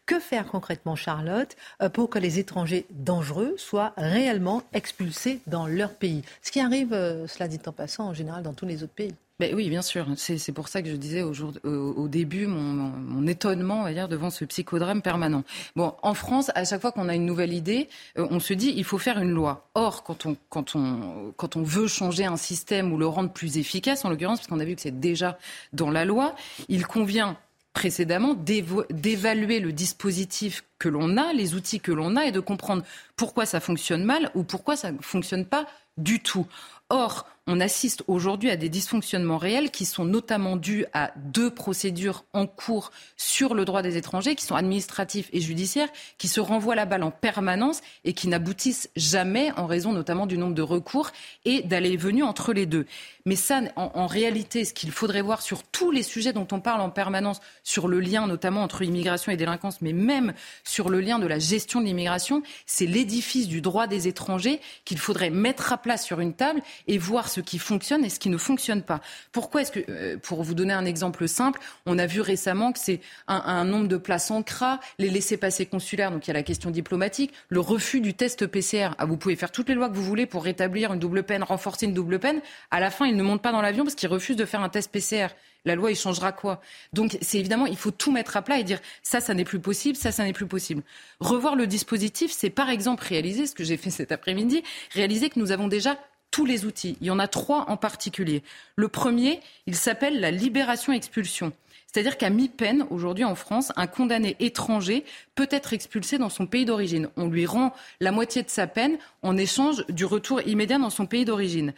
Que faire concrètement, Charlotte, euh, pour que les étrangers dangereux soient réellement expulsés dans leur pays? Ce qui arrive, euh, cela dit en passant, en général dans tous les autres pays. Ben oui, bien sûr. C'est pour ça que je disais au, jour, au, début mon, étonnement on va dire, devant ce psychodrame permanent. Bon, en France, à chaque fois qu'on a une nouvelle idée, euh, on se dit il faut faire une loi. Or, quand on, quand on, quand on veut changer un système ou le rendre plus efficace, en l'occurrence, parce qu'on a vu que c'est déjà dans la loi, il convient précédemment d'évaluer le dispositif que l'on a, les outils que l'on a et de comprendre pourquoi ça fonctionne mal ou pourquoi ça ne fonctionne pas du tout. Or, on assiste aujourd'hui à des dysfonctionnements réels qui sont notamment dus à deux procédures en cours sur le droit des étrangers, qui sont administratifs et judiciaires, qui se renvoient la balle en permanence et qui n'aboutissent jamais en raison notamment du nombre de recours et d'aller et venir entre les deux. Mais ça, en, réalité, ce qu'il faudrait voir sur tous les sujets dont on parle en permanence, sur le lien notamment entre immigration et délinquance, mais même sur le lien de la gestion de l'immigration, c'est l'édifice du droit des étrangers qu'il faudrait mettre à plat sur une table et voir ce qui fonctionne et ce qui ne fonctionne pas. Pourquoi est-ce que, euh, pour vous donner un exemple simple, on a vu récemment que c'est un, nombre de places en CRA, les laissés-passer consulaires, donc il y a la question diplomatique, le refus du test PCR. Ah, vous pouvez faire toutes les lois que vous voulez pour rétablir une double peine, renforcer une double peine. À la fin, ils ne montent pas dans l'avion parce qu'ils refusent de faire un test PCR. La loi, il changera quoi? Donc, c'est évidemment, il faut tout mettre à plat et dire ça, ça n'est plus possible, ça, ça n'est plus possible. Revoir le dispositif, c'est par exemple réaliser ce que j'ai fait cet après-midi, réaliser que nous avons déjà tous les outils. Il y en a trois en particulier. Le premier, il s'appelle la libération-expulsion. C'est-à-dire qu'à mi-peine, aujourd'hui en France, un condamné étranger peut être expulsé dans son pays d'origine. On lui rend la moitié de sa peine en échange du retour immédiat dans son pays d'origine.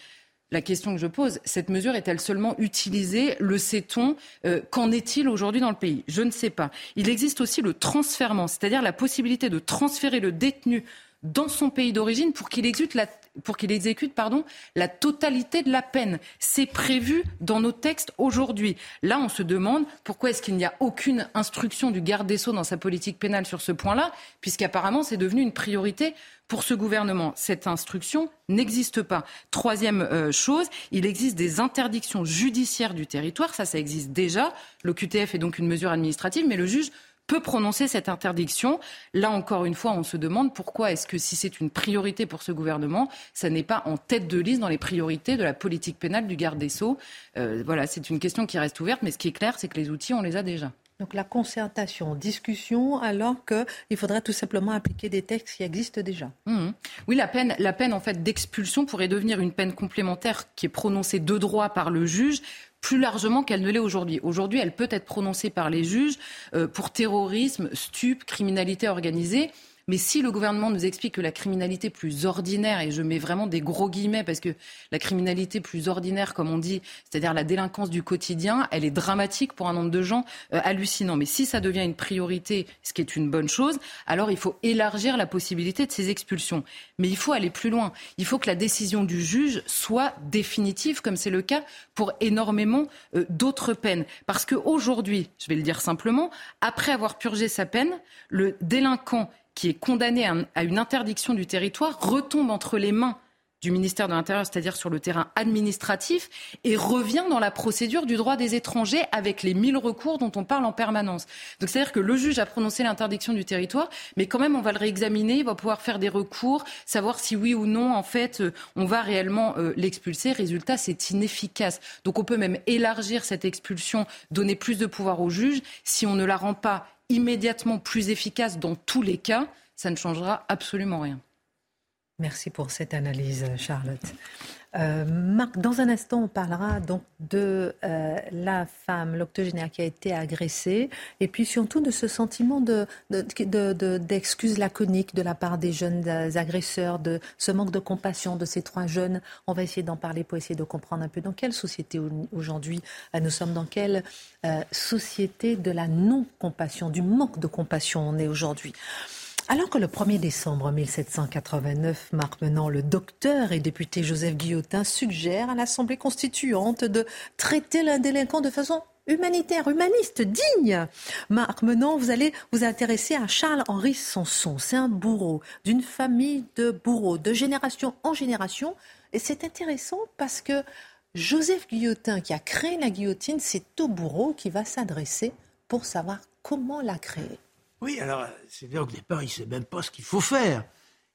La question que je pose, cette mesure est-elle seulement utilisée Le sait-on euh, Qu'en est-il aujourd'hui dans le pays? Je ne sais pas. Il existe aussi le transfèrement, c'est-à-dire la possibilité de transférer le détenu dans son pays d'origine pour qu'il exécute la, pour qu'il exécute pardon, la totalité de la peine. C'est prévu dans nos textes aujourd'hui. Là, on se demande pourquoi est-ce qu'il n'y a aucune instruction du garde des Sceaux dans sa politique pénale sur ce point-là, puisqu'apparemment c'est devenu une priorité pour ce gouvernement. Cette instruction n'existe pas. Troisième euh, chose, il existe des interdictions judiciaires du territoire. Ça, ça existe déjà. L'OQTF est donc une mesure administrative, mais le juge peut prononcer cette interdiction. Là encore une fois, on se demande pourquoi est-ce que si c'est une priorité pour ce gouvernement, ça n'est pas en tête de liste dans les priorités de la politique pénale du garde des Sceaux. Euh, voilà, c'est une question qui reste ouverte, mais ce qui est clair, c'est que les outils, on les a déjà. Donc la concertation, discussion, alors qu'il faudrait tout simplement appliquer des textes qui existent déjà. Mmh. Oui, la peine, la peine en fait d'expulsion pourrait devenir une peine complémentaire qui est prononcée de droit par le juge plus largement qu'elle ne l'est aujourd'hui. Aujourd'hui, elle peut être prononcée par les juges euh, pour terrorisme, stup, criminalité organisée. Mais si le gouvernement nous explique que la criminalité plus ordinaire, et je mets vraiment des gros guillemets parce que la criminalité plus ordinaire, comme on dit, c'est-à-dire la délinquance du quotidien, elle est dramatique pour un nombre de gens euh, hallucinant. Mais si ça devient une priorité, ce qui est une bonne chose, alors il faut élargir la possibilité de ces expulsions. Mais il faut aller plus loin. Il faut que la décision du juge soit définitive, comme c'est le cas pour énormément euh, d'autres peines. Parce qu'aujourd'hui, je vais le dire simplement, après avoir purgé sa peine, le délinquant qui est condamné à une interdiction du territoire retombe entre les mains du ministère de l'Intérieur, c'est-à-dire sur le terrain administratif, et revient dans la procédure du droit des étrangers avec les mille recours dont on parle en permanence. Donc c'est-à-dire que le juge a prononcé l'interdiction du territoire, mais quand même on va le réexaminer, il va pouvoir faire des recours, savoir si oui ou non en fait euh, on va réellement euh, l'expulser. Résultat, c'est inefficace. Donc on peut même élargir cette expulsion, donner plus de pouvoir au juge si on ne la rend pas immédiatement plus efficace dans tous les cas, ça ne changera absolument rien. Merci pour cette analyse, Charlotte. Euh, Marc, dans un instant, on parlera donc de euh, la femme, l'octogénaire qui a été agressée, et puis surtout de ce sentiment d'excuses de, laconiques de la part des jeunes agresseurs, de ce manque de compassion de ces trois jeunes. On va essayer d'en parler pour essayer de comprendre un peu dans quelle société aujourd'hui euh, nous sommes, dans quelle société de la non-compassion, du manque de compassion on est aujourd'hui. Alors que le 1er décembre 1789 marque maintenant le docteur et député Joseph Guillotin suggère à l'Assemblée constituante de traiter l'un délinquant de façon humanitaire, humaniste, digne. Marc Menon, vous allez vous intéresser à Charles-Henri Sanson. C'est un bourreau d'une famille de bourreaux, de génération en génération. Et c'est intéressant parce que Joseph Guillotin, qui a créé la guillotine, c'est au bourreau qui va s'adresser pour savoir comment la créer. Oui, alors c'est vrai au départ, il ne sait même pas ce qu'il faut faire.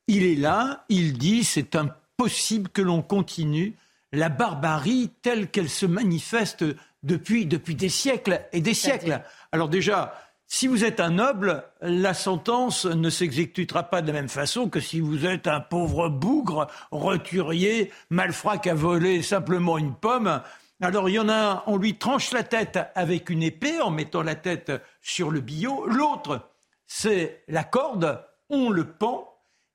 Il est là, il dit c'est impossible que l'on continue la barbarie telle qu'elle se manifeste depuis, depuis des siècles et des siècles. Alors déjà, si vous êtes un noble, la sentence ne s'exécutera pas de la même façon que si vous êtes un pauvre bougre, roturier, malfrat qui a volé simplement une pomme. Alors il y en a un, on lui tranche la tête avec une épée en mettant la tête sur le billot. L'autre, c'est la corde, on le pend,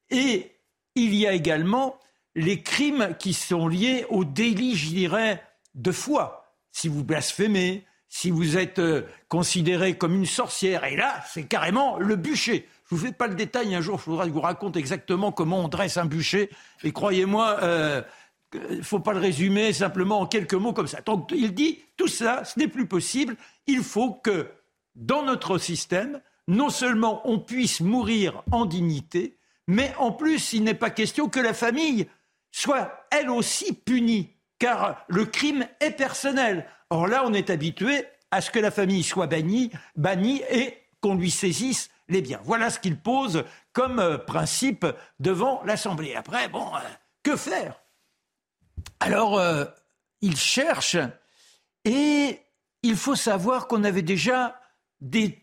et il y a également les crimes qui sont liés au délit, je dirais, de foi. Si vous blasphémez, si vous êtes euh, considéré comme une sorcière, et là, c'est carrément le bûcher. Je vous fais pas le détail, un jour, il faudra que je vous raconte exactement comment on dresse un bûcher, et croyez-moi, euh, il ne faut pas le résumer simplement en quelques mots comme ça. Donc il dit, tout ça, ce n'est plus possible, il faut que, dans notre système, non seulement on puisse mourir en dignité, mais en plus, il n'est pas question que la famille soit elle aussi punie, car le crime est personnel. Or là, on est habitué à ce que la famille soit bannie, bannie et qu'on lui saisisse les biens. Voilà ce qu'il pose comme euh, principe devant l'Assemblée. Après, bon, euh, que faire? Alors, euh, il cherche et il faut savoir qu'on avait déjà des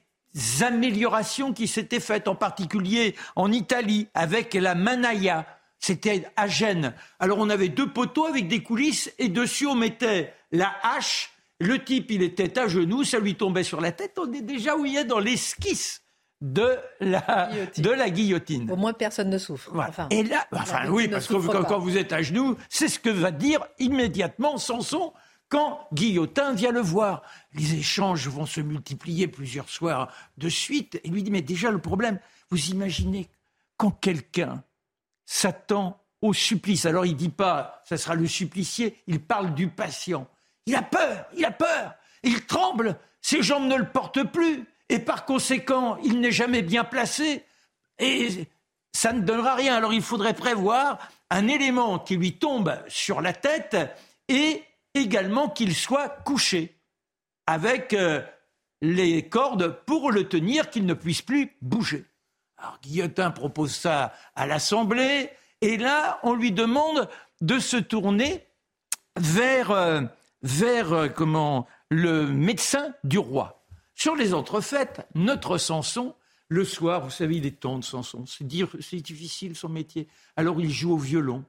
améliorations qui s'étaient faites, en particulier en Italie, avec la Manaya. C'était à Gênes. Alors on avait deux poteaux avec des coulisses et dessus on mettait la hache. Le type, il était à genoux, ça lui tombait sur la tête. On est déjà où il est dans l'esquisse de la, guillotine. de la guillotine. Au moins, personne ne souffre. Enfin, et là, enfin oui, parce que quand, quand, vous êtes à genoux, c'est ce que va dire immédiatement Samson quand Guillotin vient le voir. Les échanges vont se multiplier plusieurs soirs de suite. Et lui dit, mais déjà le problème, vous imaginez quand quelqu'un s'attend au supplice. Alors il dit pas, ça sera le supplicié, il parle du patient. Il a peur, il a peur, il tremble, ses jambes ne le portent plus, et par conséquent, il n'est jamais bien placé, et ça ne donnera rien. Alors il faudrait prévoir un élément qui lui tombe sur la tête et également qu'il soit couché avec euh, les cordes pour le tenir, qu'il ne puisse plus bouger. Alors Guillotin propose ça à l'Assemblée, et là, on lui demande de se tourner vers, euh, vers euh, comment, le médecin du roi. Sur les entrefaites, notre Samson, le soir, vous savez, il est temps de Samson, c'est difficile son métier. Alors il joue au violon,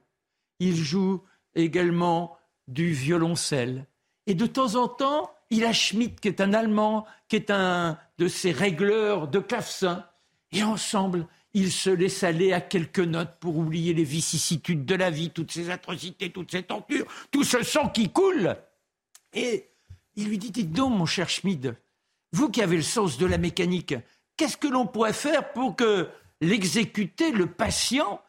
il joue également du violoncelle, et de temps en temps, il a Schmidt, qui est un Allemand, qui est un de ces régleurs de clavecin, et ensemble, ils se laissent aller à quelques notes pour oublier les vicissitudes de la vie, toutes ces atrocités, toutes ces tortures, tout ce sang qui coule. Et il lui dit, dites donc, mon cher Schmid, vous qui avez le sens de la mécanique, qu'est-ce que l'on pourrait faire pour que l'exécuté, le patient,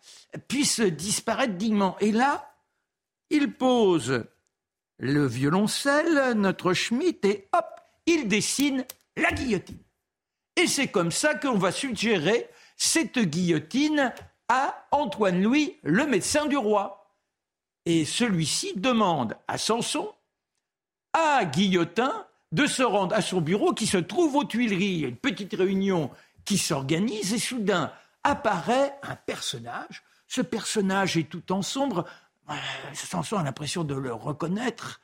puisse disparaître dignement? Et là, il pose le violoncelle, notre Schmitt, et hop, il dessine la guillotine. Et c'est comme ça qu'on va suggérer cette guillotine à Antoine Louis, le médecin du roi. Et celui-ci demande à Samson, à Guillotin, de se rendre à son bureau qui se trouve aux Tuileries. Il y a une petite réunion qui s'organise et soudain apparaît un personnage. Ce personnage est tout en sombre. Samson a l'impression de le reconnaître.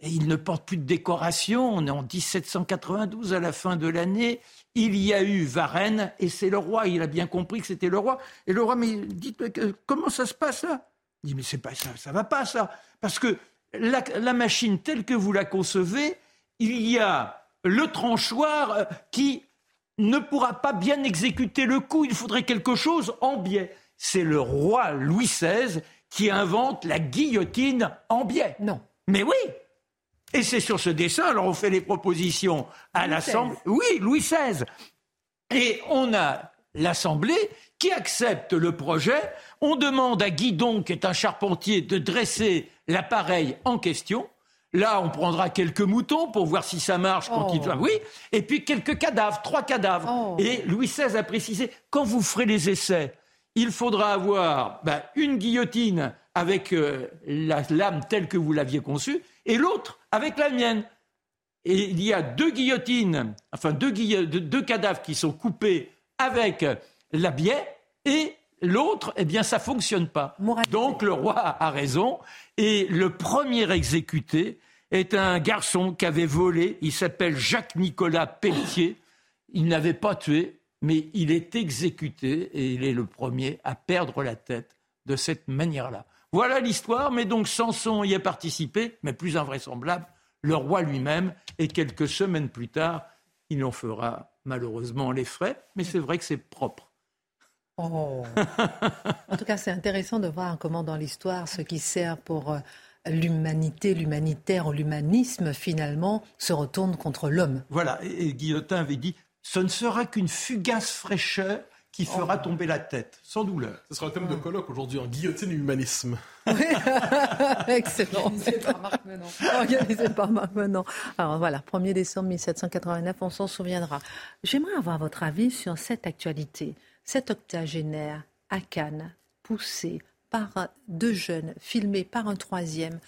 Et il ne porte plus de décoration. On est en 1792 à la fin de l'année. Il y a eu Varennes et c'est le roi. Il a bien compris que c'était le roi. Et le roi, mais dites comment ça se passe là? Il dit mais c'est pas ça, ça va pas ça, parce que la, machine telle que vous la concevez, il y a le tranchoir euh, qui ne pourra pas bien exécuter le coup. Il faudrait quelque chose en biais. C'est le roi Louis XVI qui invente la guillotine en biais. Non. Mais oui, et c'est sur ce dessin, alors on fait les propositions à l'Assemblée. Oui, Louis XVI. Et on a l'Assemblée qui accepte le projet. On demande à Guidon, qui est un charpentier, de dresser l'appareil en question. Là, on prendra quelques moutons pour voir si ça marche quand il... Oh. Oui, et puis quelques cadavres, trois cadavres. Oh. Et Louis XVI a précisé, quand vous ferez les essais, il faudra avoir ben, une guillotine avec euh, la lame telle que vous l'aviez conçue, et l'autre avec la mienne. Et il y a deux guillotines, enfin deux, deux cadavres qui sont coupés avec la biais, et l'autre, eh bien, ça fonctionne pas. Donc le roi a raison, et le premier exécuté est un garçon qui avait volé, il s'appelle Jacques-Nicolas Pelletier, il n'avait pas tué, mais il est exécuté, et il est le premier à perdre la tête de cette manière-là. Voilà l'histoire, mais donc Samson y a participé, mais plus invraisemblable, le roi lui-même, et quelques semaines plus tard, il en fera malheureusement les frais, mais c'est vrai que c'est propre. Oh. en tout cas, c'est intéressant de voir comment dans l'histoire, ce qui sert pour euh, l'humanité, l'humanitaire ou l'humanisme, finalement, se retourne contre l'homme. Voilà, et Guillotin avait dit, ce ne sera qu'une fugace fraîcheur qui fera oh. tomber la tête, sans douleur. Ce sera un thème de colloque aujourd'hui en guillotine et humanisme. Excellent. Organisé par Marc Menon. Organisé par Marc Menon. Alors voilà, 1er décembre 1789, on s'en souviendra. J'aimerais avoir votre avis sur cette actualité. Cet octogénaire à Cannes, poussé par deux jeunes, filmé par un troisième.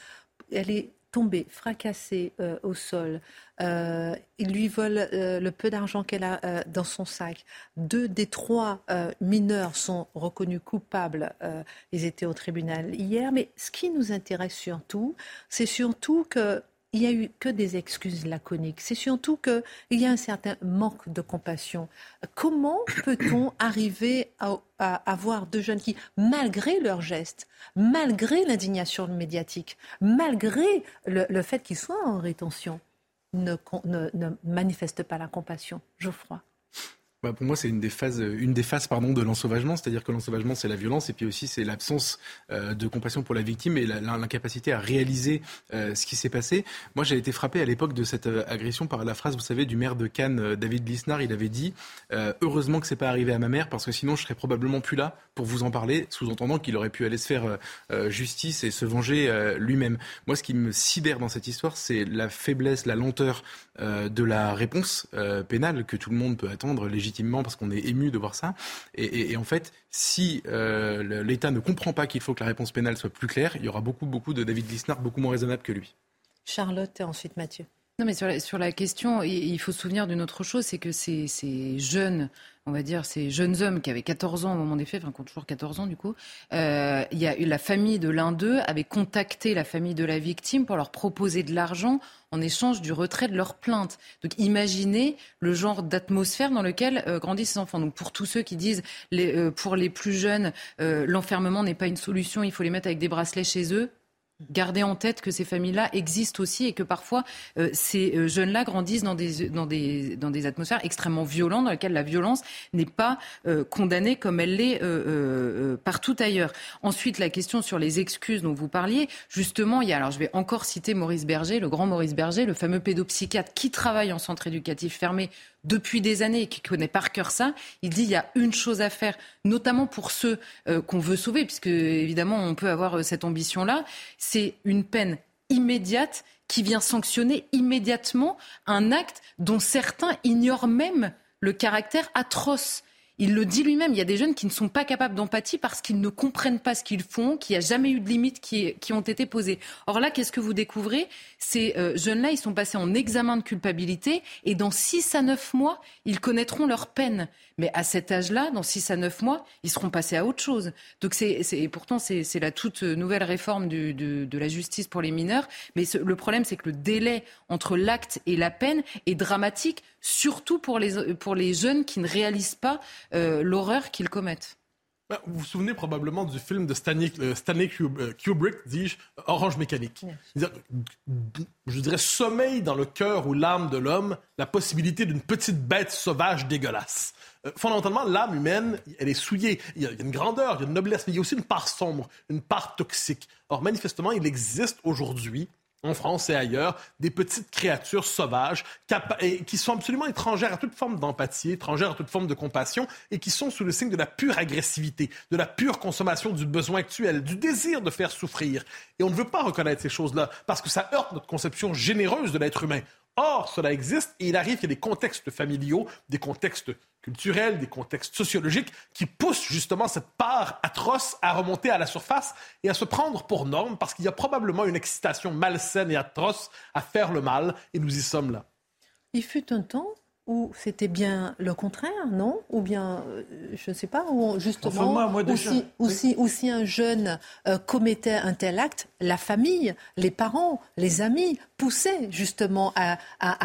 Elle est tombée, fracassée euh, au sol. Euh, ils lui volent euh, le peu d'argent qu'elle a dans son sac. Deux des trois mineurs sont reconnus coupables. ils étaient au tribunal hier. Mais ce qui nous intéresse surtout, c'est surtout que il n'y a eu que des excuses laconiques. C'est surtout qu'il y a un certain manque de compassion. Comment peut-on arriver à, avoir deux jeunes qui, malgré leurs gestes, malgré l'indignation médiatique, malgré le, fait qu'ils soient en rétention, ne, ne, manifestent pas la compassion Geoffroy? Bah, pour moi, c'est une des phases, une des phases pardon, de l'ensauvagement, c'est-à-dire que l'ensauvagement, c'est la violence, et puis aussi c'est l'absence euh, de compassion pour la victime et l'incapacité à réaliser euh, ce qui s'est passé. Moi, j'ai été frappé à l'époque de cette euh, agression par la phrase, vous savez, du maire de Cannes, David Lisnard. Il avait dit heureusement que c'est pas arrivé à ma mère, parce que sinon je serais probablement plus là pour vous en parler, sous-entendant qu'il aurait pu aller se faire justice et se venger lui-même. Moi, ce qui me sidère dans cette histoire, c'est la faiblesse, la lenteur de la réponse pénale que tout le monde peut attendre légitimement parce qu'on est ému de voir ça. Et, en fait, si euh, l'État ne comprend pas qu'il faut que la réponse pénale soit plus claire, il y aura beaucoup, beaucoup de David Lisnard beaucoup moins raisonnable que lui. Charlotte et ensuite Mathieu. Non, mais sur la, question, il faut se souvenir d'une autre chose, c'est que ces, jeunes, on va dire, ces jeunes hommes qui avaient 14 ans au moment des faits, enfin, qui ont toujours 14 ans du coup, euh, il y a eu la famille de l'un d'eux avait contacté la famille de la victime pour leur proposer de l'argent en échange du retrait de leur plainte. Donc imaginez le genre d'atmosphère dans lequel euh, grandissent ces enfants. Donc pour tous ceux qui disent, euh, pour les plus jeunes, l'enfermement n'est pas une solution, il faut les mettre avec des bracelets chez eux, garder en tête que ces familles-là existent aussi et que parfois euh, ces euh, jeunes-là grandissent dans des, dans, des, dans des atmosphères extrêmement violentes dans lesquelles la violence n'est pas euh, condamnée comme elle l'est partout ailleurs. Ensuite, la question sur les excuses dont vous parliez, justement, il y a, alors je vais encore citer Maurice Berger, le grand Maurice Berger, le fameux pédopsychiatre qui travaille en centre éducatif fermé depuis des années et qui connaît par cœur ça, il dit il y a une chose à faire, notamment pour ceux euh, qu'on veut sauver, puisque évidemment on peut avoir euh, cette ambition-là, c'est une peine immédiate qui vient sanctionner immédiatement un acte dont certains ignorent même le caractère atroce. Il le dit lui-même, il y a des jeunes qui ne sont pas capables d'empathie parce qu'ils ne comprennent pas ce qu'ils font, qu'il n'y a jamais eu de limites qui, qui, ont été posées. Or là, qu'est-ce que vous découvrez? Ces euh, jeunes-là, ils sont passés en examen de culpabilité et dans 6 à 9 mois, ils connaîtront leur peine. Mais à cet âge-là, dans 6 à 9 mois, ils seront passés à autre chose. Donc c'est, et pourtant, c'est, la toute nouvelle réforme du, de, de, la justice pour les mineurs. Mais le problème, c'est que le délai entre l'acte et la peine est dramatique, surtout pour les, pour les jeunes qui ne réalisent pas euh, l'horreur qu'ils commettent. Bah, vous vous souvenez probablement du film de Stanley, euh, euh, Kubrick, dis-je, Orange Mécanique. Je dirais, sommeil dans le cœur ou l'âme de l'homme la possibilité d'une petite bête sauvage dégueulasse. fondamentalement, l'âme humaine, elle est souillée. Il y, a, une grandeur, il y a une noblesse, mais il y a aussi une part sombre, une part toxique. Or, manifestement, il existe aujourd'hui en France et ailleurs, des petites créatures sauvages qui sont absolument étrangères à toute forme d'empathie, étrangères à toute forme de compassion et qui sont sous le signe de la pure agressivité, de la pure consommation du besoin actuel, du désir de faire souffrir. Et on ne veut pas reconnaître ces choses-là parce que ça heurte notre conception généreuse de l'être humain. Or, cela existe et il arrive qu'il y ait des contextes familiaux, des contextes culturels, des contextes sociologiques qui poussent justement cette part atroce à remonter à la surface et à se prendre pour norme parce qu'il y a probablement une excitation malsaine et atroce à faire le mal et nous y sommes là. Il fut un temps ou c'était bien le contraire, non? Ou bien, euh, je ne sais pas, ou justement, ou, si, un jeune euh, commettait un tel acte, la famille, les parents, les amis poussaient justement à,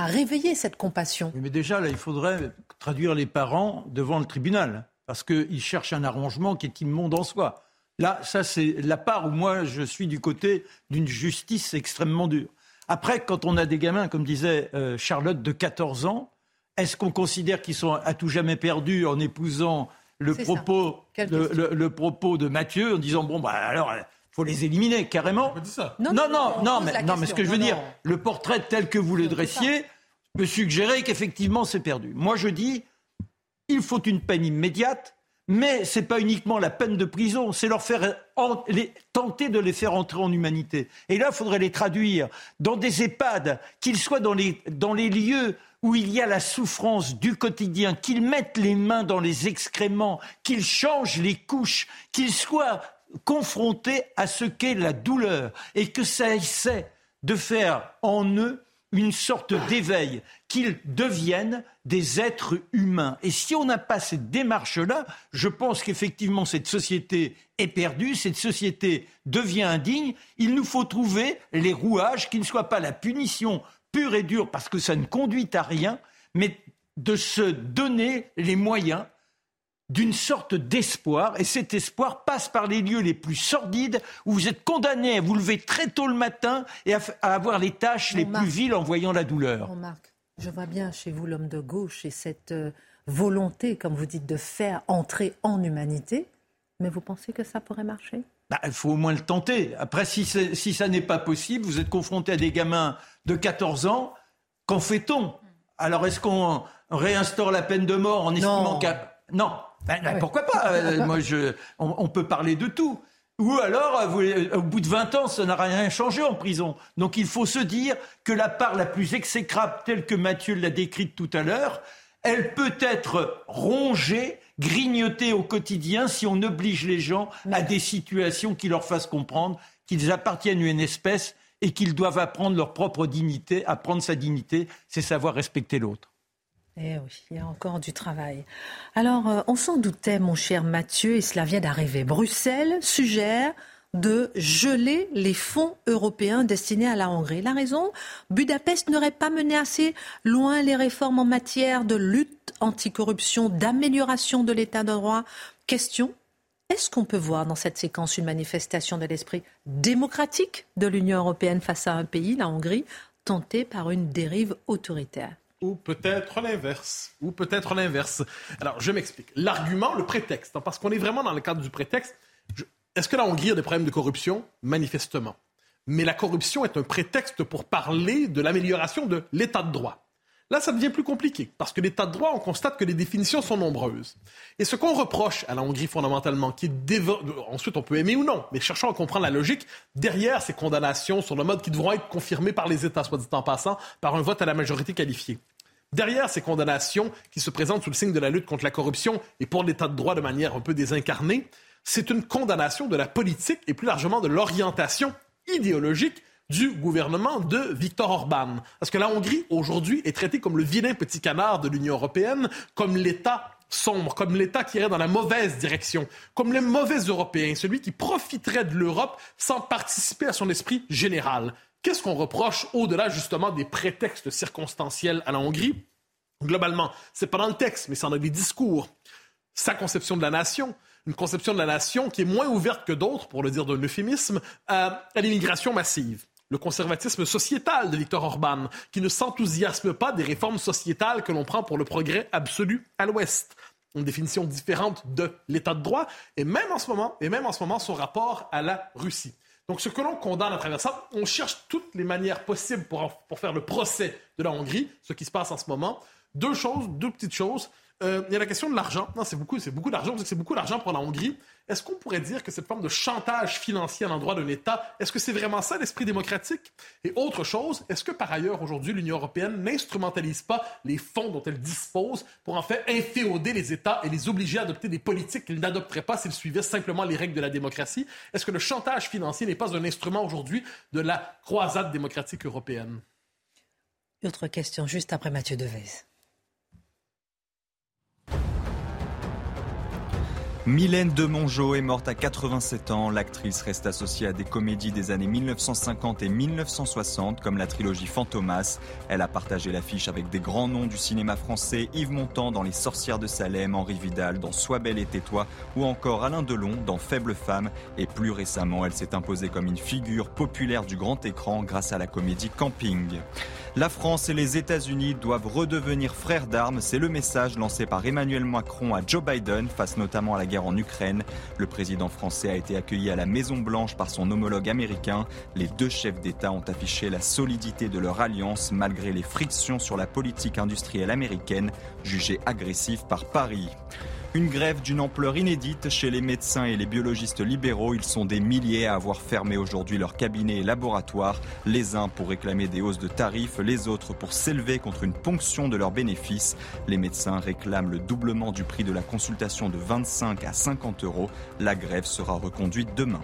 réveiller cette compassion. Mais déjà, là, il faudrait traduire les parents devant le tribunal, parce qu'ils cherchent un arrangement qui est immonde en soi. Là, ça, c'est la part où moi, je suis du côté d'une justice extrêmement dure. Après, quand on a des gamins, comme disait euh, Charlotte, de 14 ans, est-ce qu'on considère qu'ils sont à tout jamais perdus en épousant le propos, le, propos de Mathieu en disant bon bah alors faut les éliminer carrément. Non non non, non, mais, non mais ce que je veux dire, le portrait tel que vous le dressiez peut suggérer qu'effectivement c'est perdu. Moi je dis il faut une peine immédiate, mais c'est pas uniquement la peine de prison, c'est leur faire les, tenter de les faire entrer en humanité. Et là, il faudrait les traduire dans des EHPAD, qu'ils soient dans les, dans les lieux où il y a la souffrance du quotidien, qu'ils mettent les mains dans les excréments, qu'ils changent les couches, qu'ils soient confrontés à ce qu'est la douleur et que ça essaie de faire en eux une sorte d'éveil, qu'ils deviennent des êtres humains. Et si on n'a pas cette démarche-là, je pense qu'effectivement cette société est perdue, cette société devient indigne. Il nous faut trouver les rouages qui ne soient pas la punition pur et dur, parce que ça ne conduit à rien, mais de se donner les moyens d'une sorte d'espoir, et cet espoir passe par les lieux les plus sordides, où vous êtes condamné à vous lever très tôt le matin et à, avoir les tâches les plus viles en voyant la douleur. Je vois bien chez vous l'homme de gauche et cette euh, volonté, comme vous dites, de faire entrer en humanité. Mais vous pensez que ça pourrait marcher? Bah, il faut au moins le tenter. Après, si, si ça n'est pas possible, vous êtes confronté à des gamins de 14 ans, qu'en fait-on? Alors, est-ce qu'on réinstaure la peine de mort en estimant qu'à... Non, ben, ben, pourquoi pas? Euh, Moi, je... on, peut parler de tout. Ou alors, au bout de 20 ans, ça n'a rien changé en prison. Donc il faut se dire que la part la plus exécrable, telle que Mathieu l'a décrite tout à l'heure, elle peut être rongée grignoter au quotidien si on oblige les gens à des situations qui leur fassent comprendre qu'ils appartiennent à une espèce et qu'ils doivent apprendre leur propre dignité. Apprendre sa dignité, c'est savoir respecter l'autre. Eh oui, il y a encore du travail. Alors, euh, on s'en doutait, mon cher Mathieu, et cela vient d'arriver. Bruxelles suggère de geler les fonds européens destinés à la Hongrie. La raison Budapest n'aurait pas mené assez loin les réformes en matière de lutte anticorruption, d'amélioration de l'état de droit. Question est-ce qu'on peut voir dans cette séquence une manifestation de l'esprit démocratique de l'Union européenne face à un pays, la Hongrie, tenté par une dérive autoritaire? Ou peut-être l'inverse. Ou peut-être l'inverse. Alors, je m'explique. L'argument, le prétexte, hein, parce qu'on est vraiment dans le cadre du prétexte, est-ce que la Hongrie a des problèmes de corruption? Manifestement. Mais la corruption est un prétexte pour parler de l'amélioration de l'état de droit. Là, ça devient plus compliqué, parce que l'état de droit, on constate que les définitions sont nombreuses. Et ce qu'on reproche à la Hongrie fondamentalement, qui est ensuite on peut aimer ou non, mais cherchons à comprendre la logique derrière ces condamnations sur le mode qui devront être confirmées par les États, soit dit en passant, par un vote à la majorité qualifiée. Derrière ces condamnations qui se présentent sous le signe de la lutte contre la corruption et pour l'état de droit de manière un peu désincarnée, c'est une condamnation de la politique et plus largement de l'orientation idéologique du gouvernement de Viktor Orban. Parce que la Hongrie, aujourd'hui, est traitée comme le vilain petit canard de l'Union européenne, comme l'État sombre, comme l'État qui irait dans la mauvaise direction, comme le mauvais Européen, celui qui profiterait de l'Europe sans participer à son esprit général. Qu'est-ce qu'on reproche au-delà justement des prétextes circonstanciels à la Hongrie? Globalement, c'est pas dans le texte, mais c'est dans les discours. Sa conception de la nation, une conception de la nation qui est moins ouverte que d'autres, pour le dire d'un euphémisme, à, l'immigration massive le conservatisme sociétal de Viktor Orban, qui ne s'enthousiasme pas des réformes sociétales que l'on prend pour le progrès absolu à l'Ouest. Une définition différente de l'état de droit, et même en ce moment, et même en ce moment, son rapport à la Russie. Donc, ce que l'on condamne à travers ça, on cherche toutes les manières possibles pour, pour faire le procès de la Hongrie, ce qui se passe en ce moment. Deux choses, deux petites choses. Euh, il y a la question de l'argent. Non, c'est beaucoup, c'est beaucoup d'argent. C'est beaucoup d'argent pour la Hongrie. Est-ce qu'on pourrait dire que cette forme de chantage financier à l'endroit d'un État, est-ce que c'est vraiment ça l'esprit démocratique? Et autre chose, est-ce que par ailleurs aujourd'hui l'Union européenne n'instrumentalise pas les fonds dont elle dispose pour en fait inféoder les États et les obliger à adopter des politiques qu'ils n'adopteraient pas s'ils suivaient simplement les règles de la démocratie? Est-ce que le chantage financier n'est pas un instrument aujourd'hui de la croisade démocratique européenne? Autre question juste après Mathieu Devez. Mylène de Mongeau est morte à 87 ans. L'actrice reste associée à des comédies des années 1950 et 1960 comme la trilogie Fantomas. Elle a partagé l'affiche avec des grands noms du cinéma français, Yves Montand dans Les Sorcières de Salem, Henri Vidal dans Sois belle et tais-toi ou encore Alain Delon dans Faible femme. Et plus récemment, elle s'est imposée comme une figure populaire du grand écran grâce à la comédie Camping. La France et les États-Unis doivent redevenir frères d'armes. C'est le message lancé par Emmanuel Macron à Joe Biden face notamment à la guerre en Ukraine. Le président français a été accueilli à la Maison Blanche par son homologue américain. Les deux chefs d'État ont affiché la solidité de leur alliance malgré les frictions sur la politique industrielle américaine jugée agressive par Paris. Une grève d'une ampleur inédite chez les médecins et les biologistes libéraux. Ils sont des milliers à avoir fermé aujourd'hui leurs cabinets et laboratoires, les uns pour réclamer des hausses de tarifs, les autres pour s'élever contre une ponction de leurs bénéfices. Les médecins réclament le doublement du prix de la consultation de 25 à 50 euros. La grève sera reconduite demain.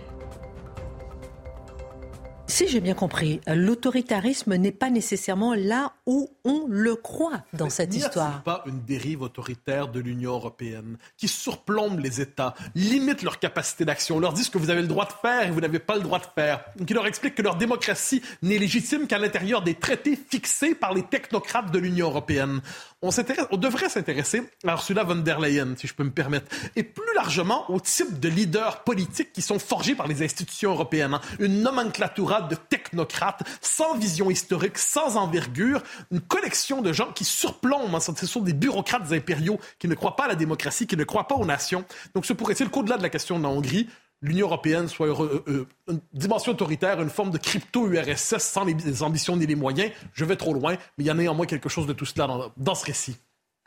Si j'ai bien compris, l'autoritarisme n'est pas nécessairement là où on le croit dans cette histoire. Ce pas une dérive autoritaire de l'Union européenne qui surplombe les États, limite leur capacité d'action, leur dit ce que vous avez le droit de faire et vous n'avez pas le droit de faire, qui leur explique que leur démocratie n'est légitime qu'à l'intérieur des traités fixés par les technocrates de l'Union européenne? On, on devrait s'intéresser à Ursula von der Leyen, si je peux me permettre, et plus largement au type de leaders politiques qui sont forgés par les institutions européennes. Hein. Une nomenclatura de technocrates sans vision historique, sans envergure, une collection de gens qui surplombent. Hein, ce sont des bureaucrates impériaux qui ne croient pas à la démocratie, qui ne croient pas aux nations. Donc, ce pourrait-il qu'au-delà de la question de la Hongrie, l'Union européenne soit euh, euh, une dimension autoritaire, une forme de crypto-URSS sans les, ambitions ni les moyens. Je vais trop loin, mais il y a néanmoins quelque chose de tout cela dans, ce récit.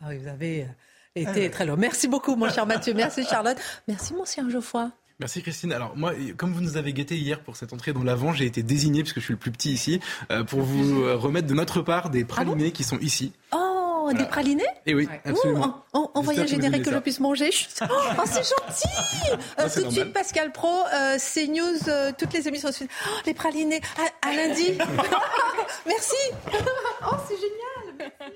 Ah oui, vous avez euh, été très long. Merci beaucoup, mon cher Mathieu. Merci, Charlotte. Merci, mon cher Geoffroy. Merci Christine. Alors moi, comme vous nous avez guetté hier pour cette entrée dans l'avant, j'ai été désigné, puisque je suis le plus petit ici, pour vous remettre de notre part des pralinés qui sont ici. Oh des pralinés Et eh oui, absolument. on, voyage généré que je puisse manger. Oh, oh c'est gentil euh, Tout de suite, Pascal Pro, euh, CNews, euh, toutes les émissions. Oh, les pralinés, à, à lundi. Merci Oh, c'est génial